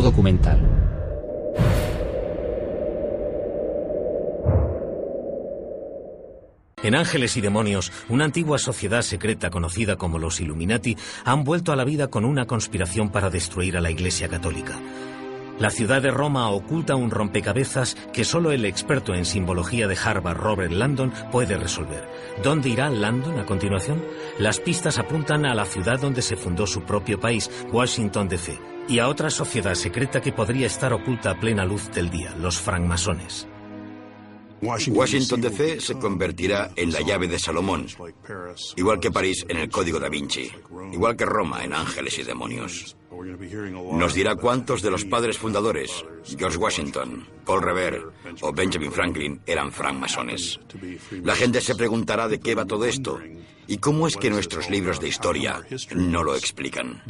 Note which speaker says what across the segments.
Speaker 1: Documental.
Speaker 2: En Ángeles y Demonios, una antigua sociedad secreta conocida como los Illuminati han vuelto a la vida con una conspiración para destruir a la Iglesia Católica. La ciudad de Roma oculta un rompecabezas que solo el experto en simbología de Harvard, Robert Landon, puede resolver. ¿Dónde irá Landon a continuación? Las pistas apuntan a la ciudad donde se fundó su propio país, Washington DC, y a otra sociedad secreta que podría estar oculta a plena luz del día, los francmasones.
Speaker 3: Washington DC se convertirá en la llave de Salomón, igual que París en el Código da Vinci, igual que Roma en Ángeles y Demonios. Nos dirá cuántos de los padres fundadores, George Washington, Paul Revere o Benjamin Franklin, eran francmasones. La gente se preguntará de qué va todo esto y cómo es que nuestros libros de historia no lo explican.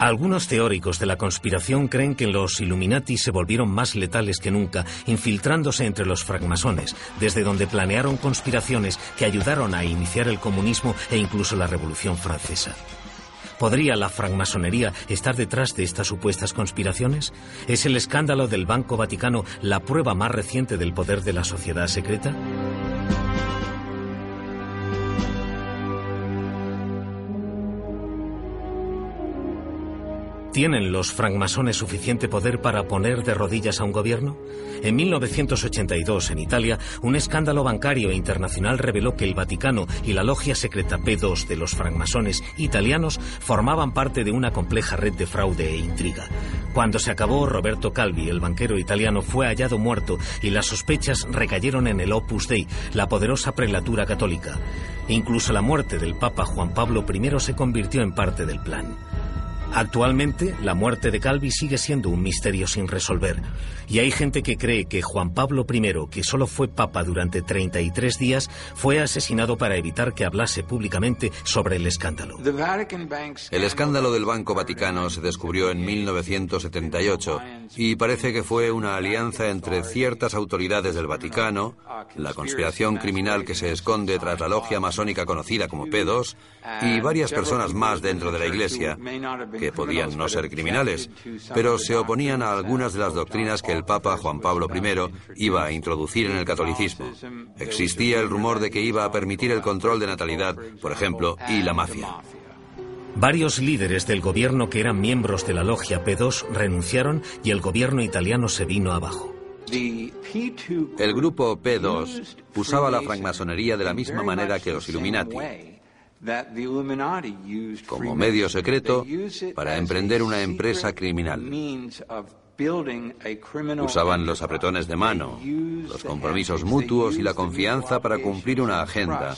Speaker 2: Algunos teóricos de la conspiración creen que los Illuminati se volvieron más letales que nunca, infiltrándose entre los francmasones, desde donde planearon conspiraciones que ayudaron a iniciar el comunismo e incluso la Revolución Francesa. ¿Podría la francmasonería estar detrás de estas supuestas conspiraciones? ¿Es el escándalo del Banco Vaticano la prueba más reciente del poder de la sociedad secreta? ¿Tienen los francmasones suficiente poder para poner de rodillas a un gobierno? En 1982, en Italia, un escándalo bancario internacional reveló que el Vaticano y la logia secreta P2 de los francmasones italianos formaban parte de una compleja red de fraude e intriga. Cuando se acabó, Roberto Calvi, el banquero italiano, fue hallado muerto y las sospechas recayeron en el Opus Dei, la poderosa prelatura católica. Incluso la muerte del Papa Juan Pablo I se convirtió en parte del plan. Actualmente, la muerte de Calvi sigue siendo un misterio sin resolver, y hay gente que cree que Juan Pablo I, que solo fue papa durante 33 días, fue asesinado para evitar que hablase públicamente sobre el escándalo.
Speaker 4: El escándalo del Banco Vaticano se descubrió en 1978 y parece que fue una alianza entre ciertas autoridades del Vaticano, la conspiración criminal que se esconde tras la logia masónica conocida como P2 y varias personas más dentro de la Iglesia que podían no ser criminales, pero se oponían a algunas de las doctrinas que el Papa Juan Pablo I iba a introducir en el catolicismo. Existía el rumor de que iba a permitir el control de natalidad, por ejemplo, y la mafia.
Speaker 2: Varios líderes del gobierno que eran miembros de la logia P2 renunciaron y el gobierno italiano se vino abajo.
Speaker 4: El grupo P2 usaba la francmasonería de la misma manera que los Illuminati como medio secreto para emprender una empresa criminal. Usaban los apretones de mano, los compromisos mutuos y la confianza para cumplir una agenda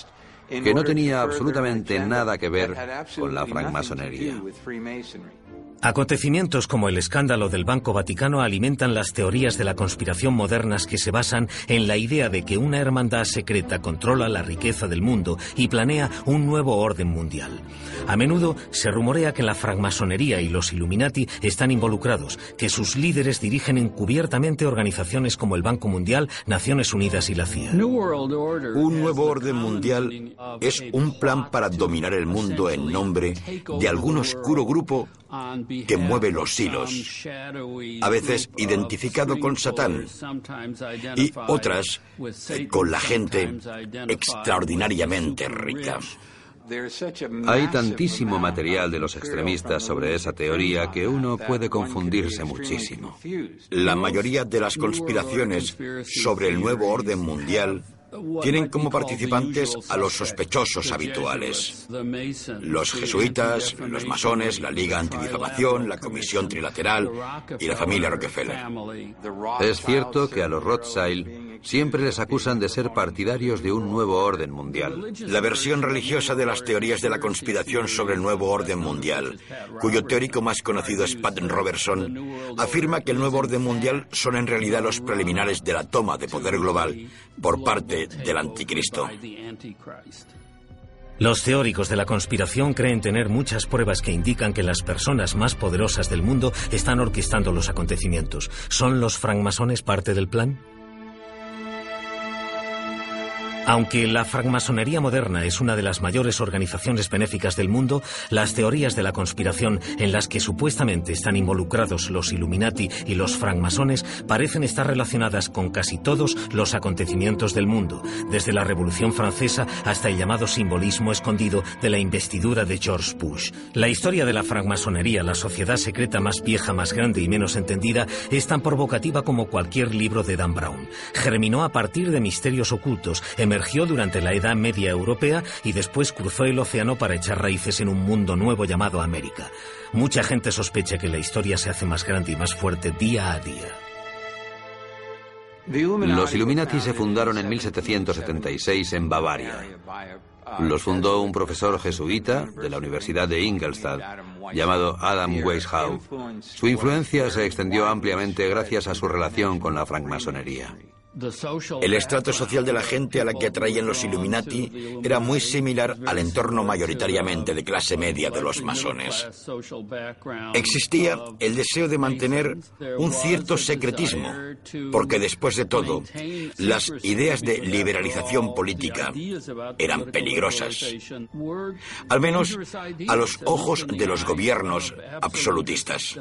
Speaker 4: que no tenía absolutamente nada que ver con la francmasonería.
Speaker 2: Acontecimientos como el escándalo del Banco Vaticano alimentan las teorías de la conspiración modernas que se basan en la idea de que una hermandad secreta controla la riqueza del mundo y planea un nuevo orden mundial. A menudo se rumorea que la francmasonería y los Illuminati están involucrados, que sus líderes dirigen encubiertamente organizaciones como el Banco Mundial, Naciones Unidas y la CIA.
Speaker 3: Un nuevo orden mundial es un plan para dominar el mundo en nombre de algún oscuro grupo que mueve los hilos, a veces identificado con Satán y otras con la gente extraordinariamente rica.
Speaker 4: Hay tantísimo material de los extremistas sobre esa teoría que uno puede confundirse muchísimo.
Speaker 3: La mayoría de las conspiraciones sobre el nuevo orden mundial tienen como participantes a los sospechosos habituales. Los jesuitas, los masones, la Liga Antidifamación, la Comisión Trilateral y la familia Rockefeller.
Speaker 4: Es cierto que a los Rothschild siempre les acusan de ser partidarios de un nuevo orden mundial.
Speaker 3: La versión religiosa de las teorías de la conspiración sobre el nuevo orden mundial, cuyo teórico más conocido es Pat Robertson, afirma que el nuevo orden mundial son en realidad los preliminares de la toma de poder global por parte del anticristo.
Speaker 2: Los teóricos de la conspiración creen tener muchas pruebas que indican que las personas más poderosas del mundo están orquestando los acontecimientos. ¿Son los francmasones parte del plan? Aunque la francmasonería moderna es una de las mayores organizaciones benéficas del mundo, las teorías de la conspiración en las que supuestamente están involucrados los Illuminati y los francmasones parecen estar relacionadas con casi todos los acontecimientos del mundo, desde la Revolución Francesa hasta el llamado simbolismo escondido de la investidura de George Bush. La historia de la francmasonería, la sociedad secreta más vieja, más grande y menos entendida, es tan provocativa como cualquier libro de Dan Brown. Germinó a partir de misterios ocultos, emergió durante la Edad Media Europea y después cruzó el océano para echar raíces en un mundo nuevo llamado América. Mucha gente sospecha que la historia se hace más grande y más fuerte día a día.
Speaker 4: Los Illuminati se fundaron en 1776 en Bavaria. Los fundó un profesor jesuita de la Universidad de Ingolstadt llamado Adam Weishaupt. Su influencia se extendió ampliamente gracias a su relación con la francmasonería.
Speaker 3: El estrato social de la gente a la que atraían los Illuminati era muy similar al entorno mayoritariamente de clase media de los masones. Existía el deseo de mantener un cierto secretismo, porque después de todo, las ideas de liberalización política eran peligrosas, al menos a los ojos de los gobiernos absolutistas.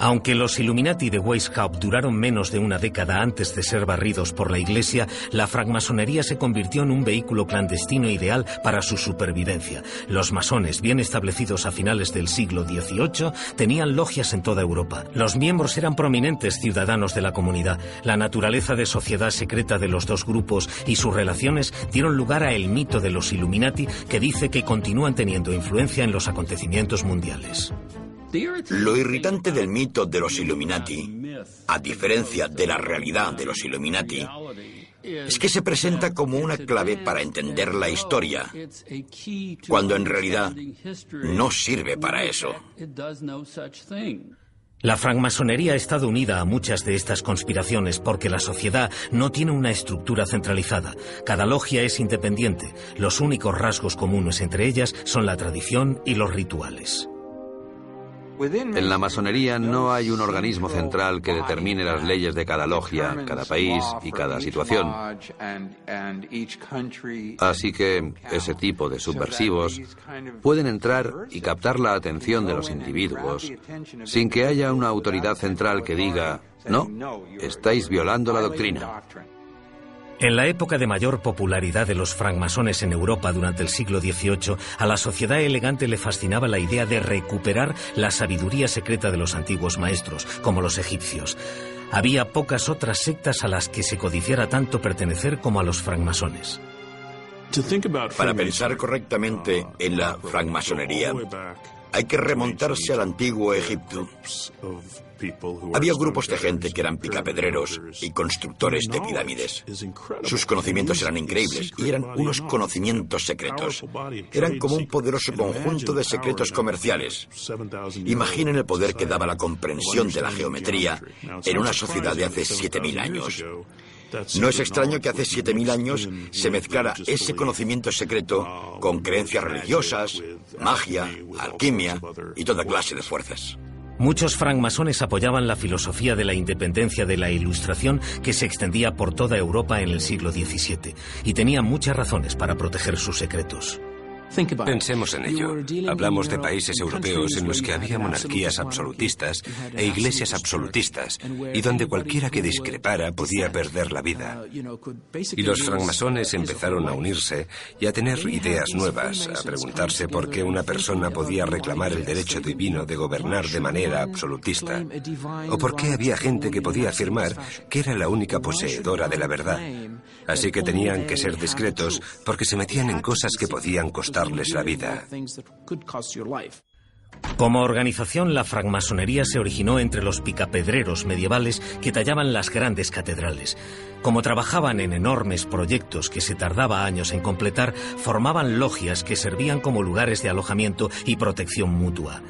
Speaker 2: Aunque los Illuminati de Weishaupt duraron menos de una década antes de ser barridos por la Iglesia, la francmasonería se convirtió en un vehículo clandestino ideal para su supervivencia. Los masones, bien establecidos a finales del siglo XVIII, tenían logias en toda Europa. Los miembros eran prominentes ciudadanos de la comunidad. La naturaleza de sociedad secreta de los dos grupos y sus relaciones dieron lugar a el mito de los Illuminati que dice que continúan teniendo influencia en los acontecimientos mundiales.
Speaker 3: Lo irritante del mito de los Illuminati, a diferencia de la realidad de los Illuminati, es que se presenta como una clave para entender la historia, cuando en realidad no sirve para eso.
Speaker 2: La francmasonería ha estado unida a muchas de estas conspiraciones porque la sociedad no tiene una estructura centralizada. Cada logia es independiente. Los únicos rasgos comunes entre ellas son la tradición y los rituales.
Speaker 4: En la masonería no hay un organismo central que determine las leyes de cada logia, cada país y cada situación. Así que ese tipo de subversivos pueden entrar y captar la atención de los individuos sin que haya una autoridad central que diga, no, estáis violando la doctrina.
Speaker 2: En la época de mayor popularidad de los francmasones en Europa durante el siglo XVIII, a la sociedad elegante le fascinaba la idea de recuperar la sabiduría secreta de los antiguos maestros, como los egipcios. Había pocas otras sectas a las que se codiciara tanto pertenecer como a los francmasones.
Speaker 3: Para pensar correctamente en la francmasonería, hay que remontarse al antiguo Egipto. Había grupos de gente que eran picapedreros y constructores de pirámides. Sus conocimientos eran increíbles y eran unos conocimientos secretos. Eran como un poderoso conjunto de secretos comerciales. Imaginen el poder que daba la comprensión de la geometría en una sociedad de hace 7.000 años. No es extraño que hace 7.000 años se mezclara ese conocimiento secreto con creencias religiosas, magia, alquimia y toda clase de fuerzas.
Speaker 2: Muchos francmasones apoyaban la filosofía de la independencia de la Ilustración que se extendía por toda Europa en el siglo XVII y tenían muchas razones para proteger sus secretos.
Speaker 1: Pensemos en ello. Hablamos de países europeos en los que había monarquías absolutistas e iglesias absolutistas, y donde cualquiera que discrepara podía perder la vida. Y los francmasones empezaron a unirse y a tener ideas nuevas, a preguntarse por qué una persona podía reclamar el derecho divino de gobernar de manera absolutista, o por qué había gente que podía afirmar que era la única poseedora de la verdad. Así que tenían que ser discretos porque se metían en cosas que podían costar la vida.
Speaker 2: Como organización, la francmasonería se originó entre los picapedreros medievales que tallaban las grandes catedrales. Como trabajaban en enormes proyectos que se tardaba años en completar, formaban logias que servían como lugares de alojamiento y protección mutua.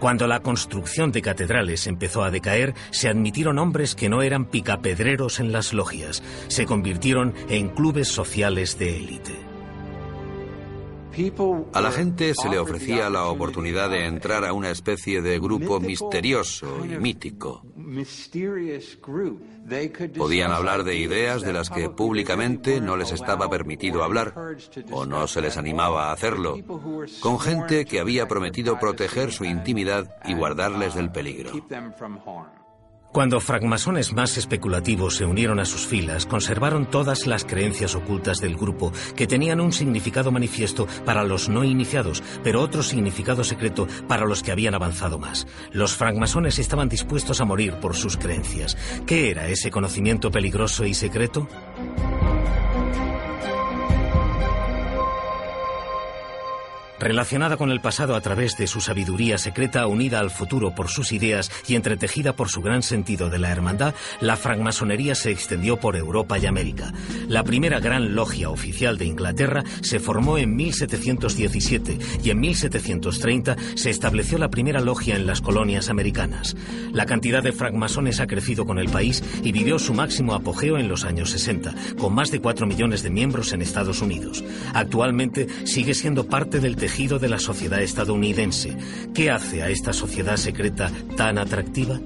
Speaker 2: Cuando la construcción de catedrales empezó a decaer, se admitieron hombres que no eran picapedreros en las logias. Se convirtieron en clubes sociales de élite.
Speaker 4: A la gente se le ofrecía la oportunidad de entrar a una especie de grupo misterioso y mítico. Podían hablar de ideas de las que públicamente no les estaba permitido hablar o no se les animaba a hacerlo, con gente que había prometido proteger su intimidad y guardarles del peligro.
Speaker 2: Cuando francmasones más especulativos se unieron a sus filas, conservaron todas las creencias ocultas del grupo, que tenían un significado manifiesto para los no iniciados, pero otro significado secreto para los que habían avanzado más. Los francmasones estaban dispuestos a morir por sus creencias. ¿Qué era ese conocimiento peligroso y secreto? Relacionada con el pasado a través de su sabiduría secreta, unida al futuro por sus ideas y entretejida por su gran sentido de la hermandad, la francmasonería se extendió por Europa y América. La primera gran logia oficial de Inglaterra se formó en 1717 y en 1730 se estableció la primera logia en las colonias americanas. La cantidad de francmasones ha crecido con el país y vivió su máximo apogeo en los años 60, con más de 4 millones de miembros en Estados Unidos. Actualmente sigue siendo parte del de la sociedad estadounidense. ¿Qué hace a esta sociedad secreta tan atractiva?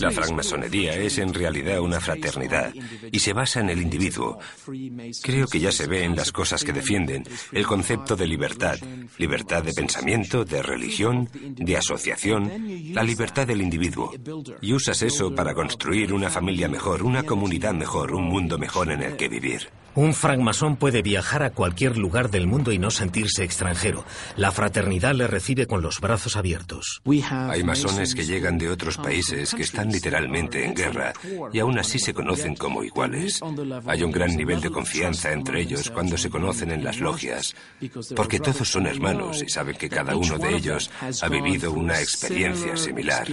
Speaker 1: La francmasonería es en realidad una fraternidad y se basa en el individuo. Creo que ya se ve en las cosas que defienden el concepto de libertad, libertad de pensamiento, de religión, de asociación, la libertad del individuo. Y usas eso para construir una familia mejor, una comunidad mejor, un mundo mejor en el que vivir.
Speaker 2: Un francmasón puede viajar a cualquier lugar del mundo y no sentirse extranjero. La fraternidad le recibe con los brazos abiertos.
Speaker 1: Hay masones que llegan de otros países que están literalmente en guerra y aún así se conocen como iguales. Hay un gran nivel de confianza entre ellos cuando se conocen en las logias, porque todos son hermanos y saben que cada uno de ellos ha vivido una experiencia similar.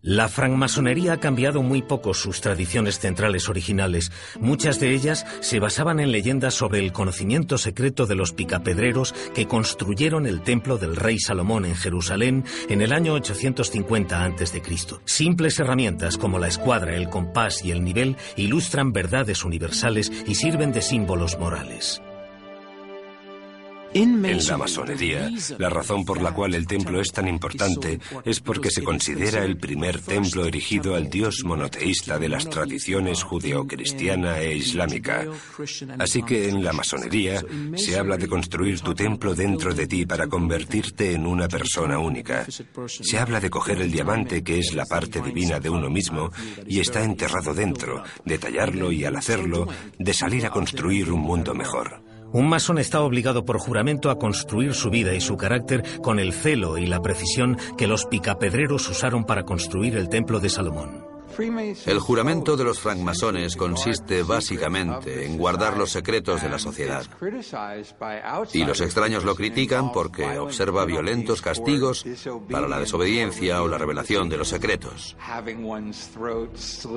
Speaker 2: La francmasonería ha cambiado muy poco sus tradiciones centrales originales. Muchas de ellas se basaban en leyendas sobre el conocimiento secreto de los picapedreros que construyeron el templo del rey Salomón en Jerusalén en el año 850 a.C. Simples herramientas como la escuadra, el compás y el nivel ilustran verdades universales y sirven de símbolos morales.
Speaker 1: En la masonería, la razón por la cual el templo es tan importante es porque se considera el primer templo erigido al dios monoteísta de las tradiciones judeocristiana e islámica. Así que en la masonería se habla de construir tu templo dentro de ti para convertirte en una persona única. Se habla de coger el diamante que es la parte divina de uno mismo y está enterrado dentro, de tallarlo y al hacerlo, de salir a construir un mundo mejor.
Speaker 2: Un masón está obligado por juramento a construir su vida y su carácter con el celo y la precisión que los picapedreros usaron para construir el templo de Salomón.
Speaker 4: El juramento de los francmasones consiste básicamente en guardar los secretos de la sociedad. Y los extraños lo critican porque observa violentos castigos para la desobediencia o la revelación de los secretos.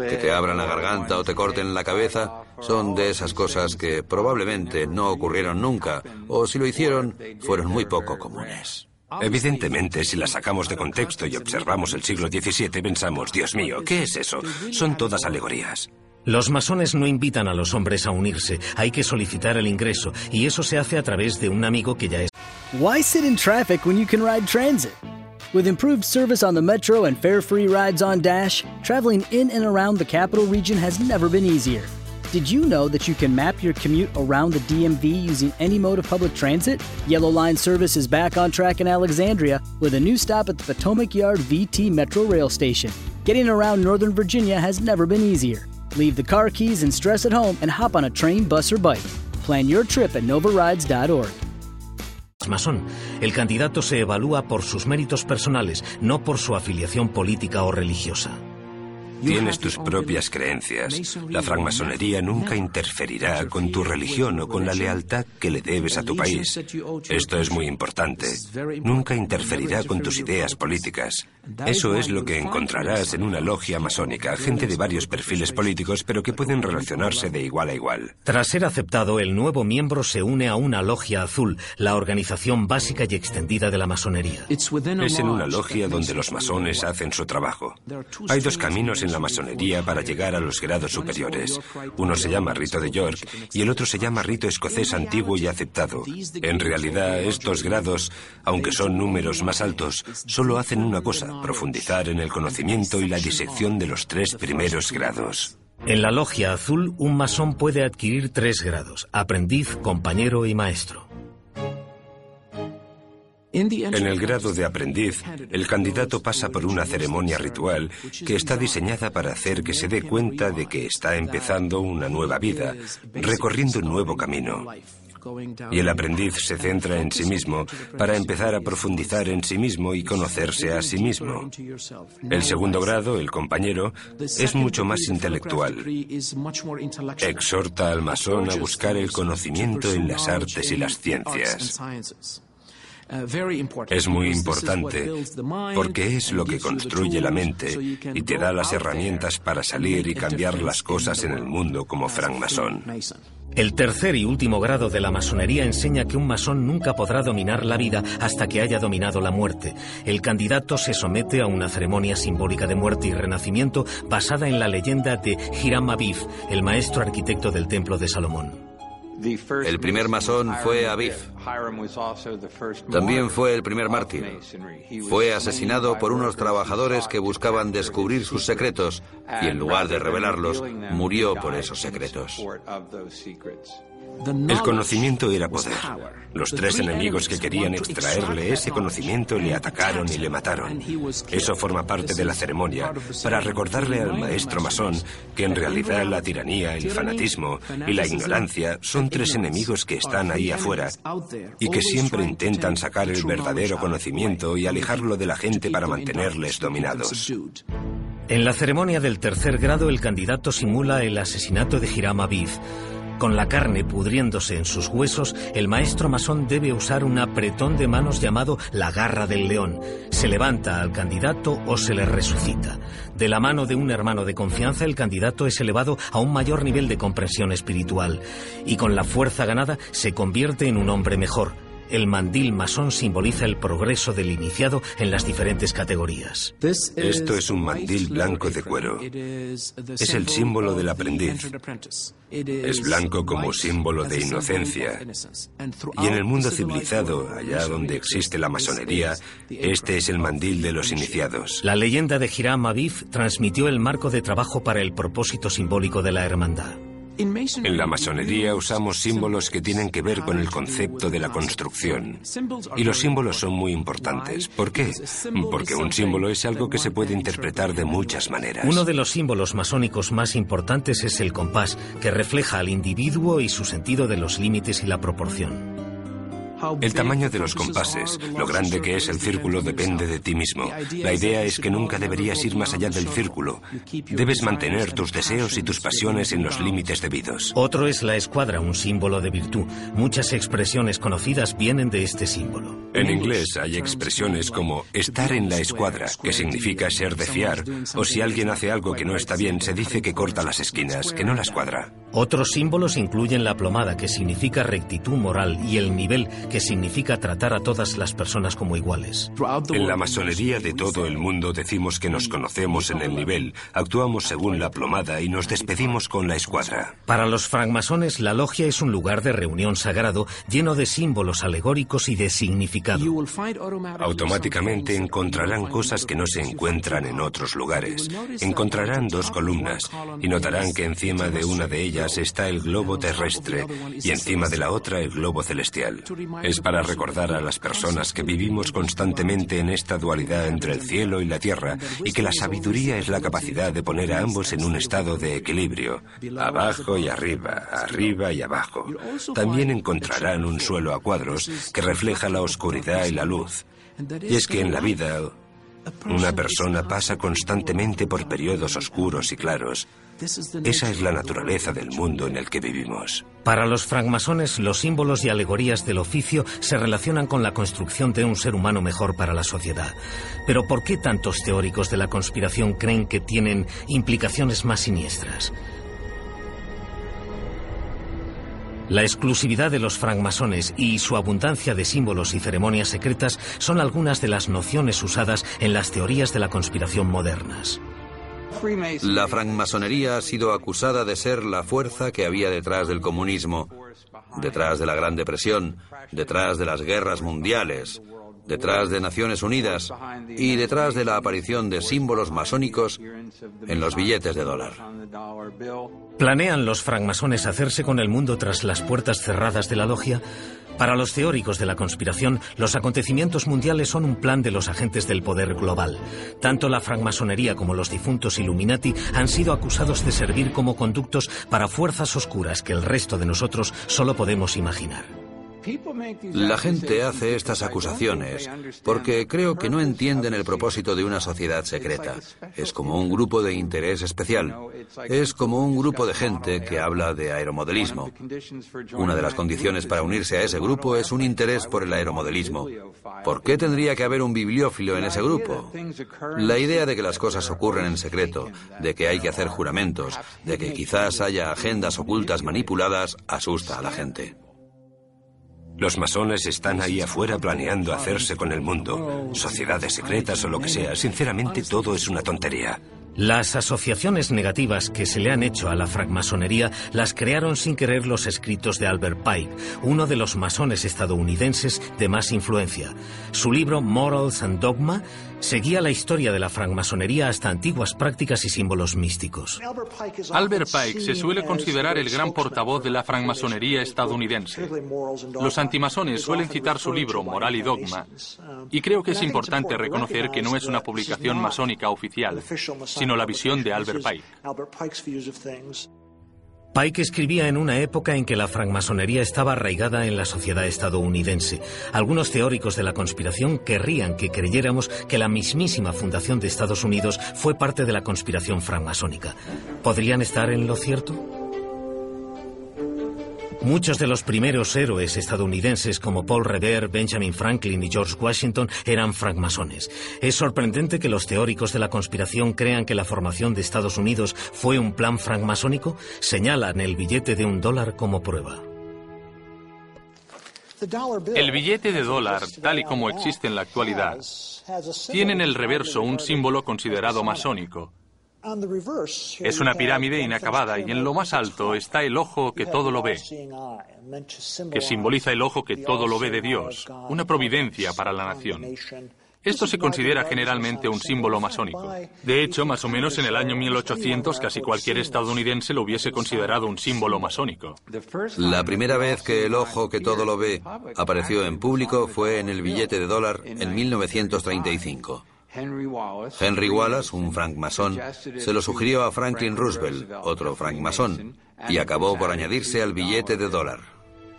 Speaker 4: Que te abran la garganta o te corten la cabeza son de esas cosas que probablemente no ocurrieron nunca o si lo hicieron fueron muy poco comunes.
Speaker 1: Evidentemente, si la sacamos de contexto y observamos el siglo XVII, pensamos, Dios mío, ¿qué es eso? Son todas alegorías.
Speaker 2: Los masones no invitan a los hombres a unirse, hay que solicitar el ingreso y eso se hace a través de un amigo que ya es.
Speaker 5: Why sit in traffic when you can ride transit? With improved service on the metro and fare-free rides on Dash, traveling in and around the capital region has never been easier. Did you know that you can map your commute around the DMV using any mode of public transit? Yellow Line service is back on track in Alexandria with a new stop at the Potomac Yard VT Metro Rail Station. Getting around Northern Virginia has never been easier. Leave the car keys and stress at home and hop on a train, bus, or bike. Plan your trip at novarides.org.
Speaker 2: Masón, el candidato se evalúa por sus méritos personales, no por su afiliación política o religiosa.
Speaker 1: Tienes tus propias creencias. La francmasonería nunca interferirá con tu religión o con la lealtad que le debes a tu país. Esto es muy importante. Nunca interferirá con tus ideas políticas. Eso es lo que encontrarás en una logia masónica, gente de varios perfiles políticos, pero que pueden relacionarse de igual a igual.
Speaker 2: Tras ser aceptado, el nuevo miembro se une a una logia azul, la organización básica y extendida de la masonería.
Speaker 1: Es en una logia donde los masones hacen su trabajo. Hay dos caminos en la masonería para llegar a los grados superiores. Uno se llama rito de York y el otro se llama rito escocés antiguo y aceptado. En realidad, estos grados, aunque son números más altos, solo hacen una cosa, profundizar en el conocimiento y la disección de los tres primeros grados.
Speaker 2: En la logia azul, un masón puede adquirir tres grados, aprendiz, compañero y maestro.
Speaker 1: En el grado de aprendiz, el candidato pasa por una ceremonia ritual que está diseñada para hacer que se dé cuenta de que está empezando una nueva vida, recorriendo un nuevo camino. Y el aprendiz se centra en sí mismo para empezar a profundizar en sí mismo y conocerse a sí mismo. El segundo grado, el compañero, es mucho más intelectual. Exhorta al masón a buscar el conocimiento en las artes y las ciencias. Es muy importante porque es lo que construye la mente y te da las herramientas para salir y cambiar las cosas en el mundo como francmasón.
Speaker 2: El tercer y último grado de la masonería enseña que un masón nunca podrá dominar la vida hasta que haya dominado la muerte. El candidato se somete a una ceremonia simbólica de muerte y renacimiento basada en la leyenda de Hiram Abiv, el maestro arquitecto del Templo de Salomón.
Speaker 4: El primer masón fue Aviv. También fue el primer mártir. Fue asesinado por unos trabajadores que buscaban descubrir sus secretos y en lugar de revelarlos, murió por esos secretos.
Speaker 1: El conocimiento era poder. Los tres enemigos que querían extraerle ese conocimiento le atacaron y le mataron. Eso forma parte de la ceremonia para recordarle al maestro masón que en realidad la tiranía, el fanatismo y la ignorancia son tres enemigos que están ahí afuera y que siempre intentan sacar el verdadero conocimiento y alejarlo de la gente para mantenerles dominados.
Speaker 2: En la ceremonia del tercer grado el candidato simula el asesinato de Hiram Aviv con la carne pudriéndose en sus huesos, el maestro masón debe usar un apretón de manos llamado la garra del león. Se levanta al candidato o se le resucita. De la mano de un hermano de confianza, el candidato es elevado a un mayor nivel de comprensión espiritual y con la fuerza ganada se convierte en un hombre mejor. El mandil masón simboliza el progreso del iniciado en las diferentes categorías.
Speaker 1: Esto es un mandil blanco de cuero. Es el símbolo del aprendiz. Es blanco como símbolo de inocencia. Y en el mundo civilizado, allá donde existe la masonería, este es el mandil de los iniciados.
Speaker 2: La leyenda de Hiram Aviv transmitió el marco de trabajo para el propósito simbólico de la hermandad.
Speaker 1: En la masonería usamos símbolos que tienen que ver con el concepto de la construcción. Y los símbolos son muy importantes. ¿Por qué? Porque un símbolo es algo que se puede interpretar de muchas maneras.
Speaker 2: Uno de los símbolos masónicos más importantes es el compás, que refleja al individuo y su sentido de los límites y la proporción.
Speaker 1: El tamaño de los compases, lo grande que es el círculo depende de ti mismo. La idea es que nunca deberías ir más allá del círculo. Debes mantener tus deseos y tus pasiones en los límites debidos.
Speaker 2: Otro es la escuadra, un símbolo de virtud. Muchas expresiones conocidas vienen de este símbolo.
Speaker 1: En inglés hay expresiones como estar en la escuadra, que significa ser de fiar, o si alguien hace algo que no está bien, se dice que corta las esquinas, que no la escuadra.
Speaker 2: Otros símbolos incluyen la plomada, que significa rectitud moral, y el nivel, que significa tratar a todas las personas como iguales.
Speaker 1: En la masonería de todo el mundo decimos que nos conocemos en el nivel, actuamos según la plomada y nos despedimos con la escuadra.
Speaker 2: Para los francmasones, la logia es un lugar de reunión sagrado lleno de símbolos alegóricos y de significado.
Speaker 1: Automáticamente encontrarán cosas que no se encuentran en otros lugares. Encontrarán dos columnas y notarán que encima de una de ellas está el globo terrestre y encima de la otra el globo celestial. Es para recordar a las personas que vivimos constantemente en esta dualidad entre el cielo y la tierra y que la sabiduría es la capacidad de poner a ambos en un estado de equilibrio, abajo y arriba, arriba y abajo. También encontrarán un suelo a cuadros que refleja la oscuridad y la luz. Y es que en la vida Una persona pasa constantemente por periodos oscuros y claros. Esa es la naturaleza del mundo en el que vivimos.
Speaker 2: Para los francmasones, los símbolos y alegorías del oficio se relacionan con la construcción de un ser humano mejor para la sociedad. Pero ¿por qué tantos teóricos de la conspiración creen que tienen implicaciones más siniestras? La exclusividad de los francmasones y su abundancia de símbolos y ceremonias secretas son algunas de las nociones usadas en las teorías de la conspiración modernas.
Speaker 4: La francmasonería ha sido acusada de ser la fuerza que había detrás del comunismo, detrás de la Gran Depresión, detrás de las guerras mundiales, detrás de Naciones Unidas y detrás de la aparición de símbolos masónicos en los billetes de dólar.
Speaker 2: ¿Planean los francmasones hacerse con el mundo tras las puertas cerradas de la logia? Para los teóricos de la conspiración, los acontecimientos mundiales son un plan de los agentes del poder global. Tanto la francmasonería como los difuntos Illuminati han sido acusados de servir como conductos para fuerzas oscuras que el resto de nosotros solo podemos imaginar.
Speaker 4: La gente hace estas acusaciones porque creo que no entienden el propósito de una sociedad secreta. Es como un grupo de interés especial. Es como un grupo de gente que habla de aeromodelismo. Una de las condiciones para unirse a ese grupo es un interés por el aeromodelismo. ¿Por qué tendría que haber un bibliófilo en ese grupo? La idea de que las cosas ocurren en secreto, de que hay que hacer juramentos, de que quizás haya agendas ocultas manipuladas, asusta a la gente.
Speaker 1: Los masones están ahí afuera planeando hacerse con el mundo, sociedades secretas o lo que sea. Sinceramente, todo es una tontería.
Speaker 2: Las asociaciones negativas que se le han hecho a la francmasonería las crearon sin querer los escritos de Albert Pike, uno de los masones estadounidenses de más influencia. Su libro Morals and Dogma seguía la historia de la francmasonería hasta antiguas prácticas y símbolos místicos.
Speaker 6: Albert Pike se suele considerar el gran portavoz de la francmasonería estadounidense. Los antimasones suelen citar su libro Moral y Dogma, y creo que es importante reconocer que no es una publicación masónica oficial, sino la visión de Albert Pike.
Speaker 2: Pike escribía en una época en que la francmasonería estaba arraigada en la sociedad estadounidense. Algunos teóricos de la conspiración querrían que creyéramos que la mismísima fundación de Estados Unidos fue parte de la conspiración francmasónica. ¿Podrían estar en lo cierto? Muchos de los primeros héroes estadounidenses como Paul Revere, Benjamin Franklin y George Washington eran francmasones. Es sorprendente que los teóricos de la conspiración crean que la formación de Estados Unidos fue un plan francmasónico. Señalan el billete de un dólar como prueba.
Speaker 6: El billete de dólar, tal y como existe en la actualidad, tiene en el reverso un símbolo considerado masónico. Es una pirámide inacabada y en lo más alto está el ojo que todo lo ve, que simboliza el ojo que todo lo ve de Dios, una providencia para la nación. Esto se considera generalmente un símbolo masónico. De hecho, más o menos en el año 1800 casi cualquier estadounidense lo hubiese considerado un símbolo masónico.
Speaker 4: La primera vez que el ojo que todo lo ve apareció en público fue en el billete de dólar en 1935. Henry Wallace, un francmasón, se lo sugirió a Franklin Roosevelt, otro francmasón, y acabó por añadirse al billete de dólar.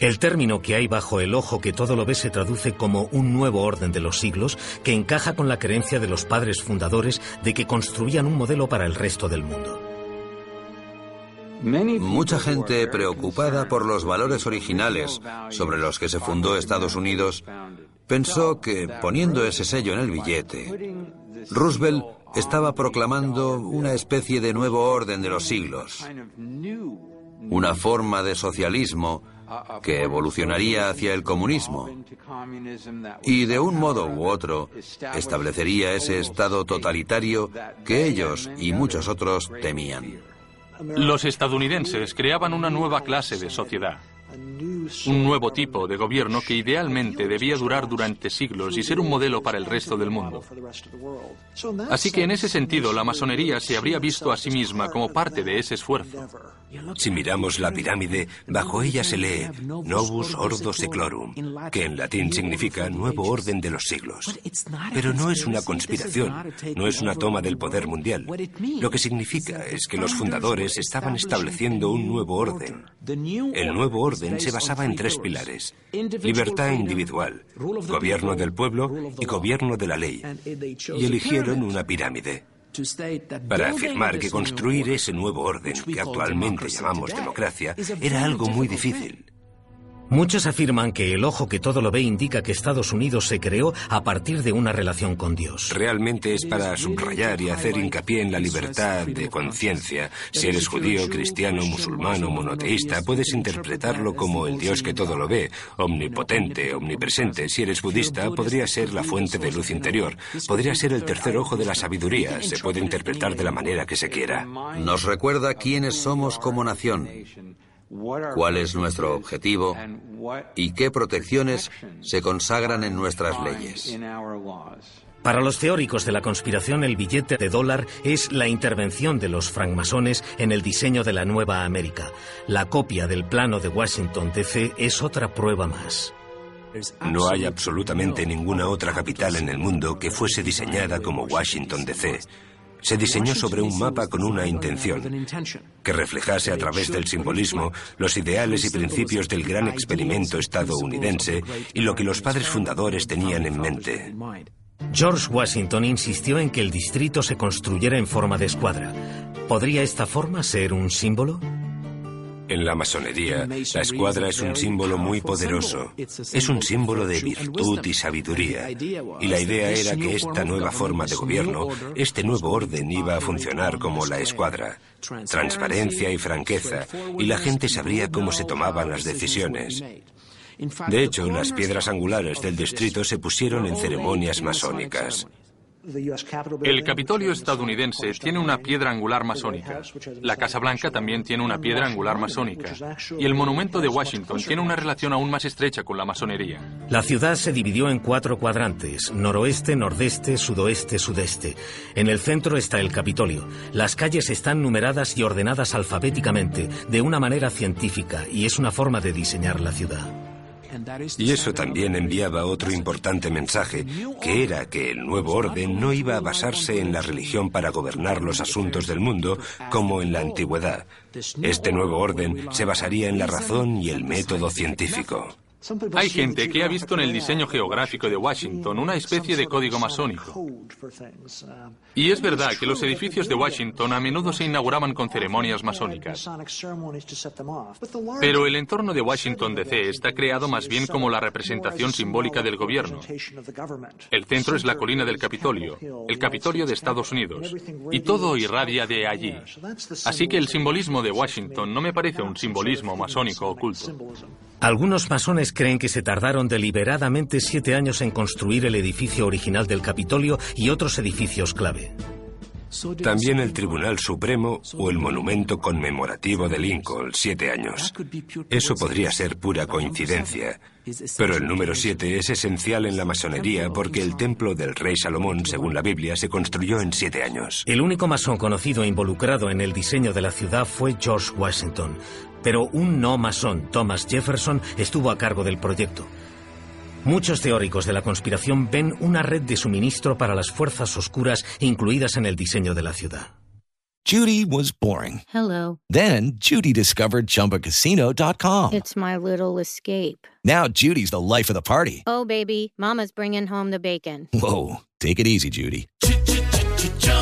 Speaker 2: El término que hay bajo el ojo que todo lo ve se traduce como un nuevo orden de los siglos que encaja con la creencia de los padres fundadores de que construían un modelo para el resto del mundo.
Speaker 4: Mucha gente preocupada por los valores originales sobre los que se fundó Estados Unidos pensó que poniendo ese sello en el billete, Roosevelt estaba proclamando una especie de nuevo orden de los siglos, una forma de socialismo que evolucionaría hacia el comunismo y de un modo u otro establecería ese estado totalitario que ellos y muchos otros temían.
Speaker 6: Los estadounidenses creaban una nueva clase de sociedad un nuevo tipo de gobierno que idealmente debía durar durante siglos y ser un modelo para el resto del mundo. Así que en ese sentido la masonería se habría visto a sí misma como parte de ese esfuerzo.
Speaker 1: Si miramos la pirámide, bajo ella se lee Novus Ordo Seclorum, que en latín significa nuevo orden de los siglos. Pero no es una conspiración, no es una toma del poder mundial. Lo que significa es que los fundadores estaban estableciendo un nuevo orden. El nuevo orden se basaba en tres pilares. Libertad individual, gobierno del pueblo y gobierno de la ley. Y eligieron una pirámide para afirmar que construir ese nuevo orden que actualmente llamamos democracia era algo muy difícil.
Speaker 2: Muchos afirman que el ojo que todo lo ve indica que Estados Unidos se creó a partir de una relación con Dios.
Speaker 1: Realmente es para subrayar y hacer hincapié en la libertad de conciencia. Si eres judío, cristiano, musulmán o monoteísta, puedes interpretarlo como el Dios que todo lo ve, omnipotente, omnipresente. Si eres budista, podría ser la fuente de luz interior. Podría ser el tercer ojo de la sabiduría. Se puede interpretar de la manera que se quiera.
Speaker 4: Nos recuerda quiénes somos como nación cuál es nuestro objetivo y qué protecciones se consagran en nuestras leyes.
Speaker 2: Para los teóricos de la conspiración, el billete de dólar es la intervención de los francmasones en el diseño de la nueva América. La copia del plano de Washington DC es otra prueba más.
Speaker 1: No hay absolutamente ninguna otra capital en el mundo que fuese diseñada como Washington DC se diseñó sobre un mapa con una intención, que reflejase a través del simbolismo los ideales y principios del gran experimento estadounidense y lo que los padres fundadores tenían en mente.
Speaker 2: George Washington insistió en que el distrito se construyera en forma de escuadra. ¿Podría esta forma ser un símbolo?
Speaker 1: En la masonería, la escuadra es un símbolo muy poderoso. Es un símbolo de virtud y sabiduría. Y la idea era que esta nueva forma de gobierno, este nuevo orden iba a funcionar como la escuadra. Transparencia y franqueza. Y la gente sabría cómo se tomaban las decisiones. De hecho, las piedras angulares del distrito se pusieron en ceremonias masónicas.
Speaker 6: El Capitolio estadounidense tiene una piedra angular masónica. La Casa Blanca también tiene una piedra angular masónica. Y el monumento de Washington tiene una relación aún más estrecha con la masonería.
Speaker 2: La ciudad se dividió en cuatro cuadrantes, noroeste, nordeste, sudoeste, sudeste. En el centro está el Capitolio. Las calles están numeradas y ordenadas alfabéticamente, de una manera científica, y es una forma de diseñar la ciudad.
Speaker 1: Y eso también enviaba otro importante mensaje, que era que el nuevo orden no iba a basarse en la religión para gobernar los asuntos del mundo como en la antigüedad. Este nuevo orden se basaría en la razón y el método científico.
Speaker 6: Hay gente que ha visto en el diseño geográfico de Washington una especie de código masónico. Y es verdad que los edificios de Washington a menudo se inauguraban con ceremonias masónicas. Pero el entorno de Washington DC está creado más bien como la representación simbólica del gobierno. El centro es la colina del Capitolio, el Capitolio de Estados Unidos, y todo irradia de allí. Así que el simbolismo de Washington no me parece un simbolismo masónico oculto.
Speaker 2: Algunos masones creen que se tardaron deliberadamente siete años en construir el edificio original del Capitolio y otros edificios clave.
Speaker 1: También el Tribunal Supremo o el monumento conmemorativo de Lincoln, siete años. Eso podría ser pura coincidencia. Pero el número siete es esencial en la masonería porque el templo del rey Salomón, según la Biblia, se construyó en siete años.
Speaker 2: El único masón conocido e involucrado en el diseño de la ciudad fue George Washington pero un no masón, Thomas Jefferson, estuvo a cargo del proyecto. Muchos teóricos de la conspiración ven una red de suministro para las fuerzas oscuras incluidas en el diseño de la ciudad.
Speaker 7: Judy was boring.
Speaker 8: Hello.
Speaker 7: Then Judy discovered chumbacasino.com.
Speaker 8: It's my little escape.
Speaker 7: Now Judy's the life of the party.
Speaker 8: Oh baby, mama's bringing home the bacon.
Speaker 7: Whoa, take it easy, Judy.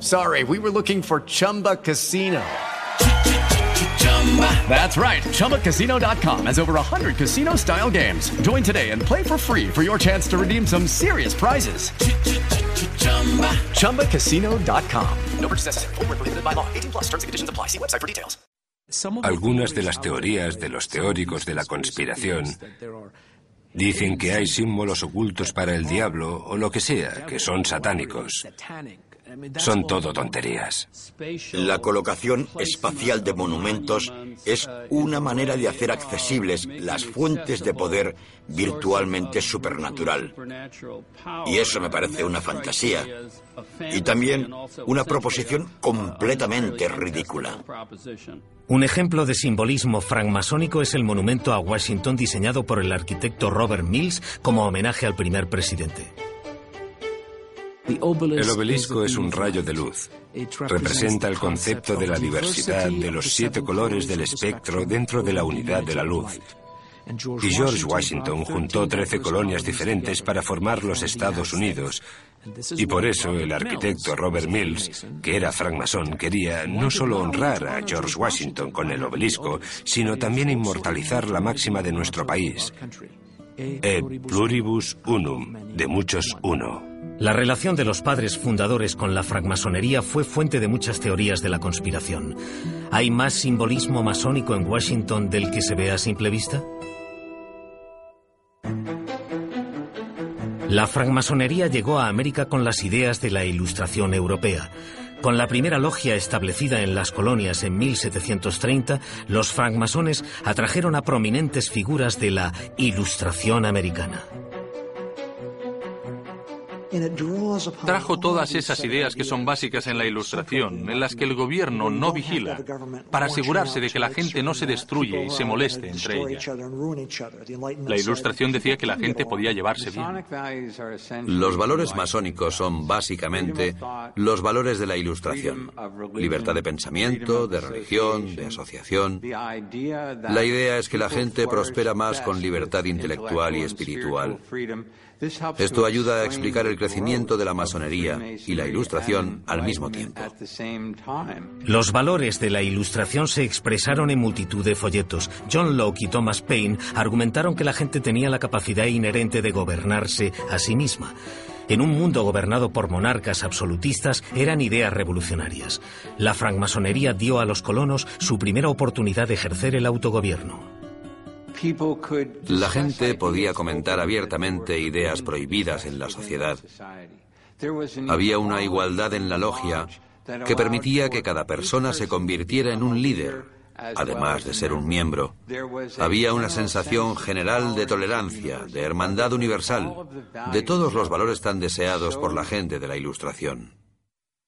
Speaker 9: Sorry, we were looking for Chumba Casino. That's right. ChumbaCasino.com has over 100 casino style games. Join today and play for free for your chance to redeem some serious prizes. ChumbaCasino.com. No purchase necessary. Full prohibited by law. 18 plus terms and conditions apply. See website for details.
Speaker 1: Algunas de las teorías de los teóricos de la conspiración dicen que hay símbolos ocultos para el diablo o lo que sea, que son satánicos. Son todo tonterías.
Speaker 3: La colocación espacial de monumentos es una manera de hacer accesibles las fuentes de poder virtualmente supernatural. Y eso me parece una fantasía. Y también una proposición completamente ridícula.
Speaker 2: Un ejemplo de simbolismo francmasónico es el monumento a Washington diseñado por el arquitecto Robert Mills como homenaje al primer presidente.
Speaker 1: El obelisco es un rayo de luz. Representa el concepto de la diversidad de los siete colores del espectro dentro de la unidad de la luz. Y George Washington juntó trece colonias diferentes para formar los Estados Unidos. Y por eso el arquitecto Robert Mills, que era francmasón, quería no solo honrar a George Washington con el obelisco, sino también inmortalizar la máxima de nuestro país. Et pluribus unum, de muchos uno.
Speaker 2: La relación de los padres fundadores con la francmasonería fue fuente de muchas teorías de la conspiración. ¿Hay más simbolismo masónico en Washington del que se ve a simple vista? La francmasonería llegó a América con las ideas de la Ilustración europea. Con la primera logia establecida en las colonias en 1730, los francmasones atrajeron a prominentes figuras de la Ilustración americana.
Speaker 6: Trajo todas esas ideas que son básicas en la ilustración, en las que el gobierno no vigila, para asegurarse de que la gente no se destruye y se moleste entre ellas. La ilustración decía que la gente podía llevarse bien.
Speaker 4: Los valores masónicos son básicamente los valores de la ilustración. Libertad de pensamiento, de religión, de asociación. La idea es que la gente prospera más con libertad intelectual y espiritual. Esto ayuda a explicar el crecimiento de la masonería y la ilustración al mismo tiempo.
Speaker 2: Los valores de la ilustración se expresaron en multitud de folletos. John Locke y Thomas Paine argumentaron que la gente tenía la capacidad inherente de gobernarse a sí misma. En un mundo gobernado por monarcas absolutistas eran ideas revolucionarias. La francmasonería dio a los colonos su primera oportunidad de ejercer el autogobierno.
Speaker 4: La gente podía comentar abiertamente ideas prohibidas en la sociedad. Había una igualdad en la logia que permitía que cada persona se convirtiera en un líder, además de ser un miembro. Había una sensación general de tolerancia, de hermandad universal, de todos los valores tan deseados por la gente de la Ilustración.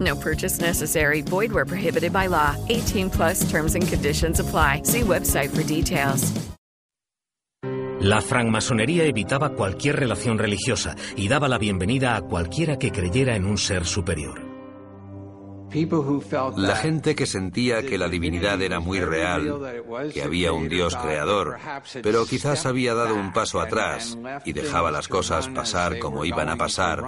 Speaker 10: No purchase necessary. Void where prohibited by law. 18 plus terms and conditions apply. See website for details.
Speaker 2: La francmasonería evitaba cualquier relación religiosa y daba la bienvenida a cualquiera que creyera en un ser superior.
Speaker 4: La gente que sentía que la divinidad era muy real, que había un Dios creador, pero quizás había dado un paso atrás y dejaba las cosas pasar como iban a pasar,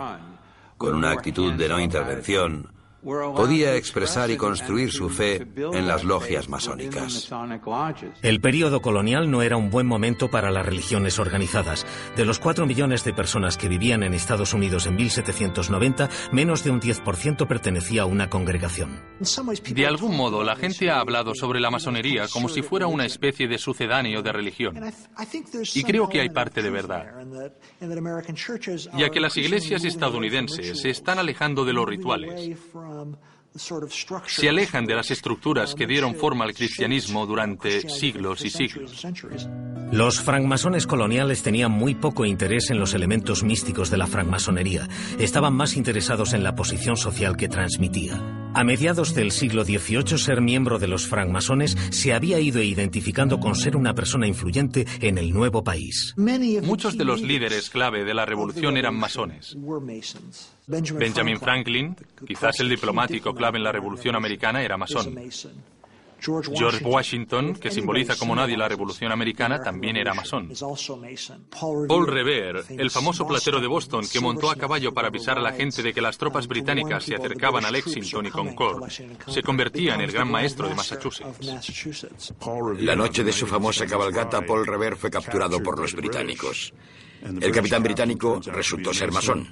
Speaker 4: con una actitud de no intervención, podía expresar y construir su fe en las logias masónicas.
Speaker 2: El período colonial no era un buen momento para las religiones organizadas. De los 4 millones de personas que vivían en Estados Unidos en 1790, menos de un 10% pertenecía a una congregación.
Speaker 6: De algún modo, la gente ha hablado sobre la masonería como si fuera una especie de sucedáneo de religión. Y creo que hay parte de verdad. Ya que las iglesias estadounidenses se están alejando de los rituales. Se alejan de las estructuras que dieron forma al cristianismo durante siglos y siglos.
Speaker 2: Los francmasones coloniales tenían muy poco interés en los elementos místicos de la francmasonería. Estaban más interesados en la posición social que transmitía. A mediados del siglo XVIII, ser miembro de los francmasones se había ido identificando con ser una persona influyente en el nuevo país.
Speaker 6: Muchos de los líderes clave de la revolución eran masones. Benjamin Franklin, quizás el diplomático clave en la revolución americana, era masón. George Washington, que simboliza como nadie la Revolución Americana, también era masón. Paul Revere, el famoso platero de Boston que montó a caballo para avisar a la gente de que las tropas británicas se acercaban a Lexington y Concord, se convertía en el gran maestro de Massachusetts.
Speaker 3: La noche de su famosa cabalgata, Paul Revere fue capturado por los británicos. El capitán británico resultó ser masón.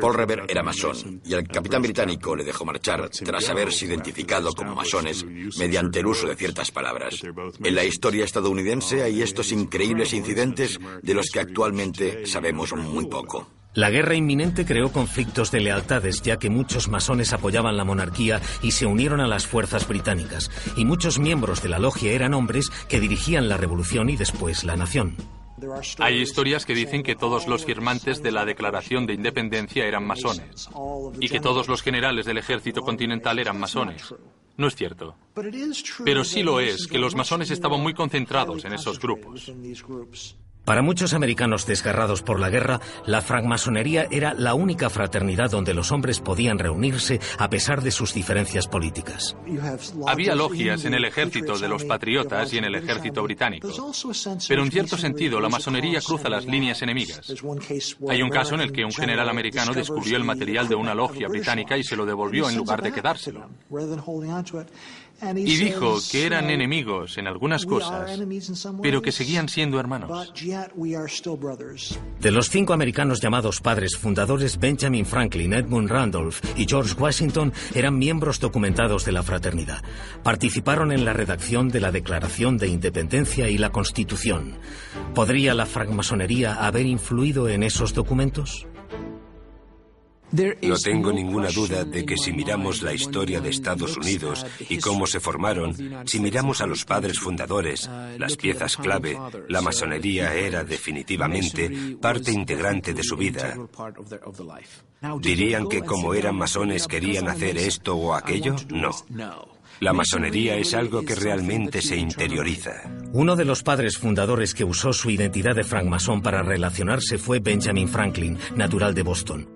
Speaker 3: Paul Revere era masón y el capitán británico le dejó marchar tras haberse identificado como masones mediante el uso de ciertas palabras. En la historia estadounidense hay estos increíbles incidentes de los que actualmente sabemos muy poco.
Speaker 2: La guerra inminente creó conflictos de lealtades, ya que muchos masones apoyaban la monarquía y se unieron a las fuerzas británicas, y muchos miembros de la logia eran hombres que dirigían la revolución y después la nación.
Speaker 6: Hay historias que dicen que todos los firmantes de la Declaración de Independencia eran masones y que todos los generales del ejército continental eran masones. No es cierto. Pero sí lo es que los masones estaban muy concentrados en esos grupos.
Speaker 2: Para muchos americanos desgarrados por la guerra, la francmasonería era la única fraternidad donde los hombres podían reunirse a pesar de sus diferencias políticas.
Speaker 6: Había logias en el ejército de los patriotas y en el ejército británico. Pero en cierto sentido, la masonería cruza las líneas enemigas. Hay un caso en el que un general americano descubrió el material de una logia británica y se lo devolvió en lugar de quedárselo. Y dijo que eran enemigos en algunas cosas, pero que seguían siendo hermanos.
Speaker 2: De los cinco americanos llamados padres fundadores, Benjamin Franklin, Edmund Randolph y George Washington eran miembros documentados de la fraternidad. Participaron en la redacción de la Declaración de Independencia y la Constitución. ¿Podría la francmasonería haber influido en esos documentos?
Speaker 1: No tengo ninguna duda de que si miramos la historia de Estados Unidos y cómo se formaron, si miramos a los padres fundadores, las piezas clave, la masonería era definitivamente parte integrante de su vida. ¿Dirían que como eran masones querían hacer esto o aquello? No. La masonería es algo que realmente se interioriza.
Speaker 2: Uno de los padres fundadores que usó su identidad de francmasón para relacionarse fue Benjamin Franklin, natural de Boston.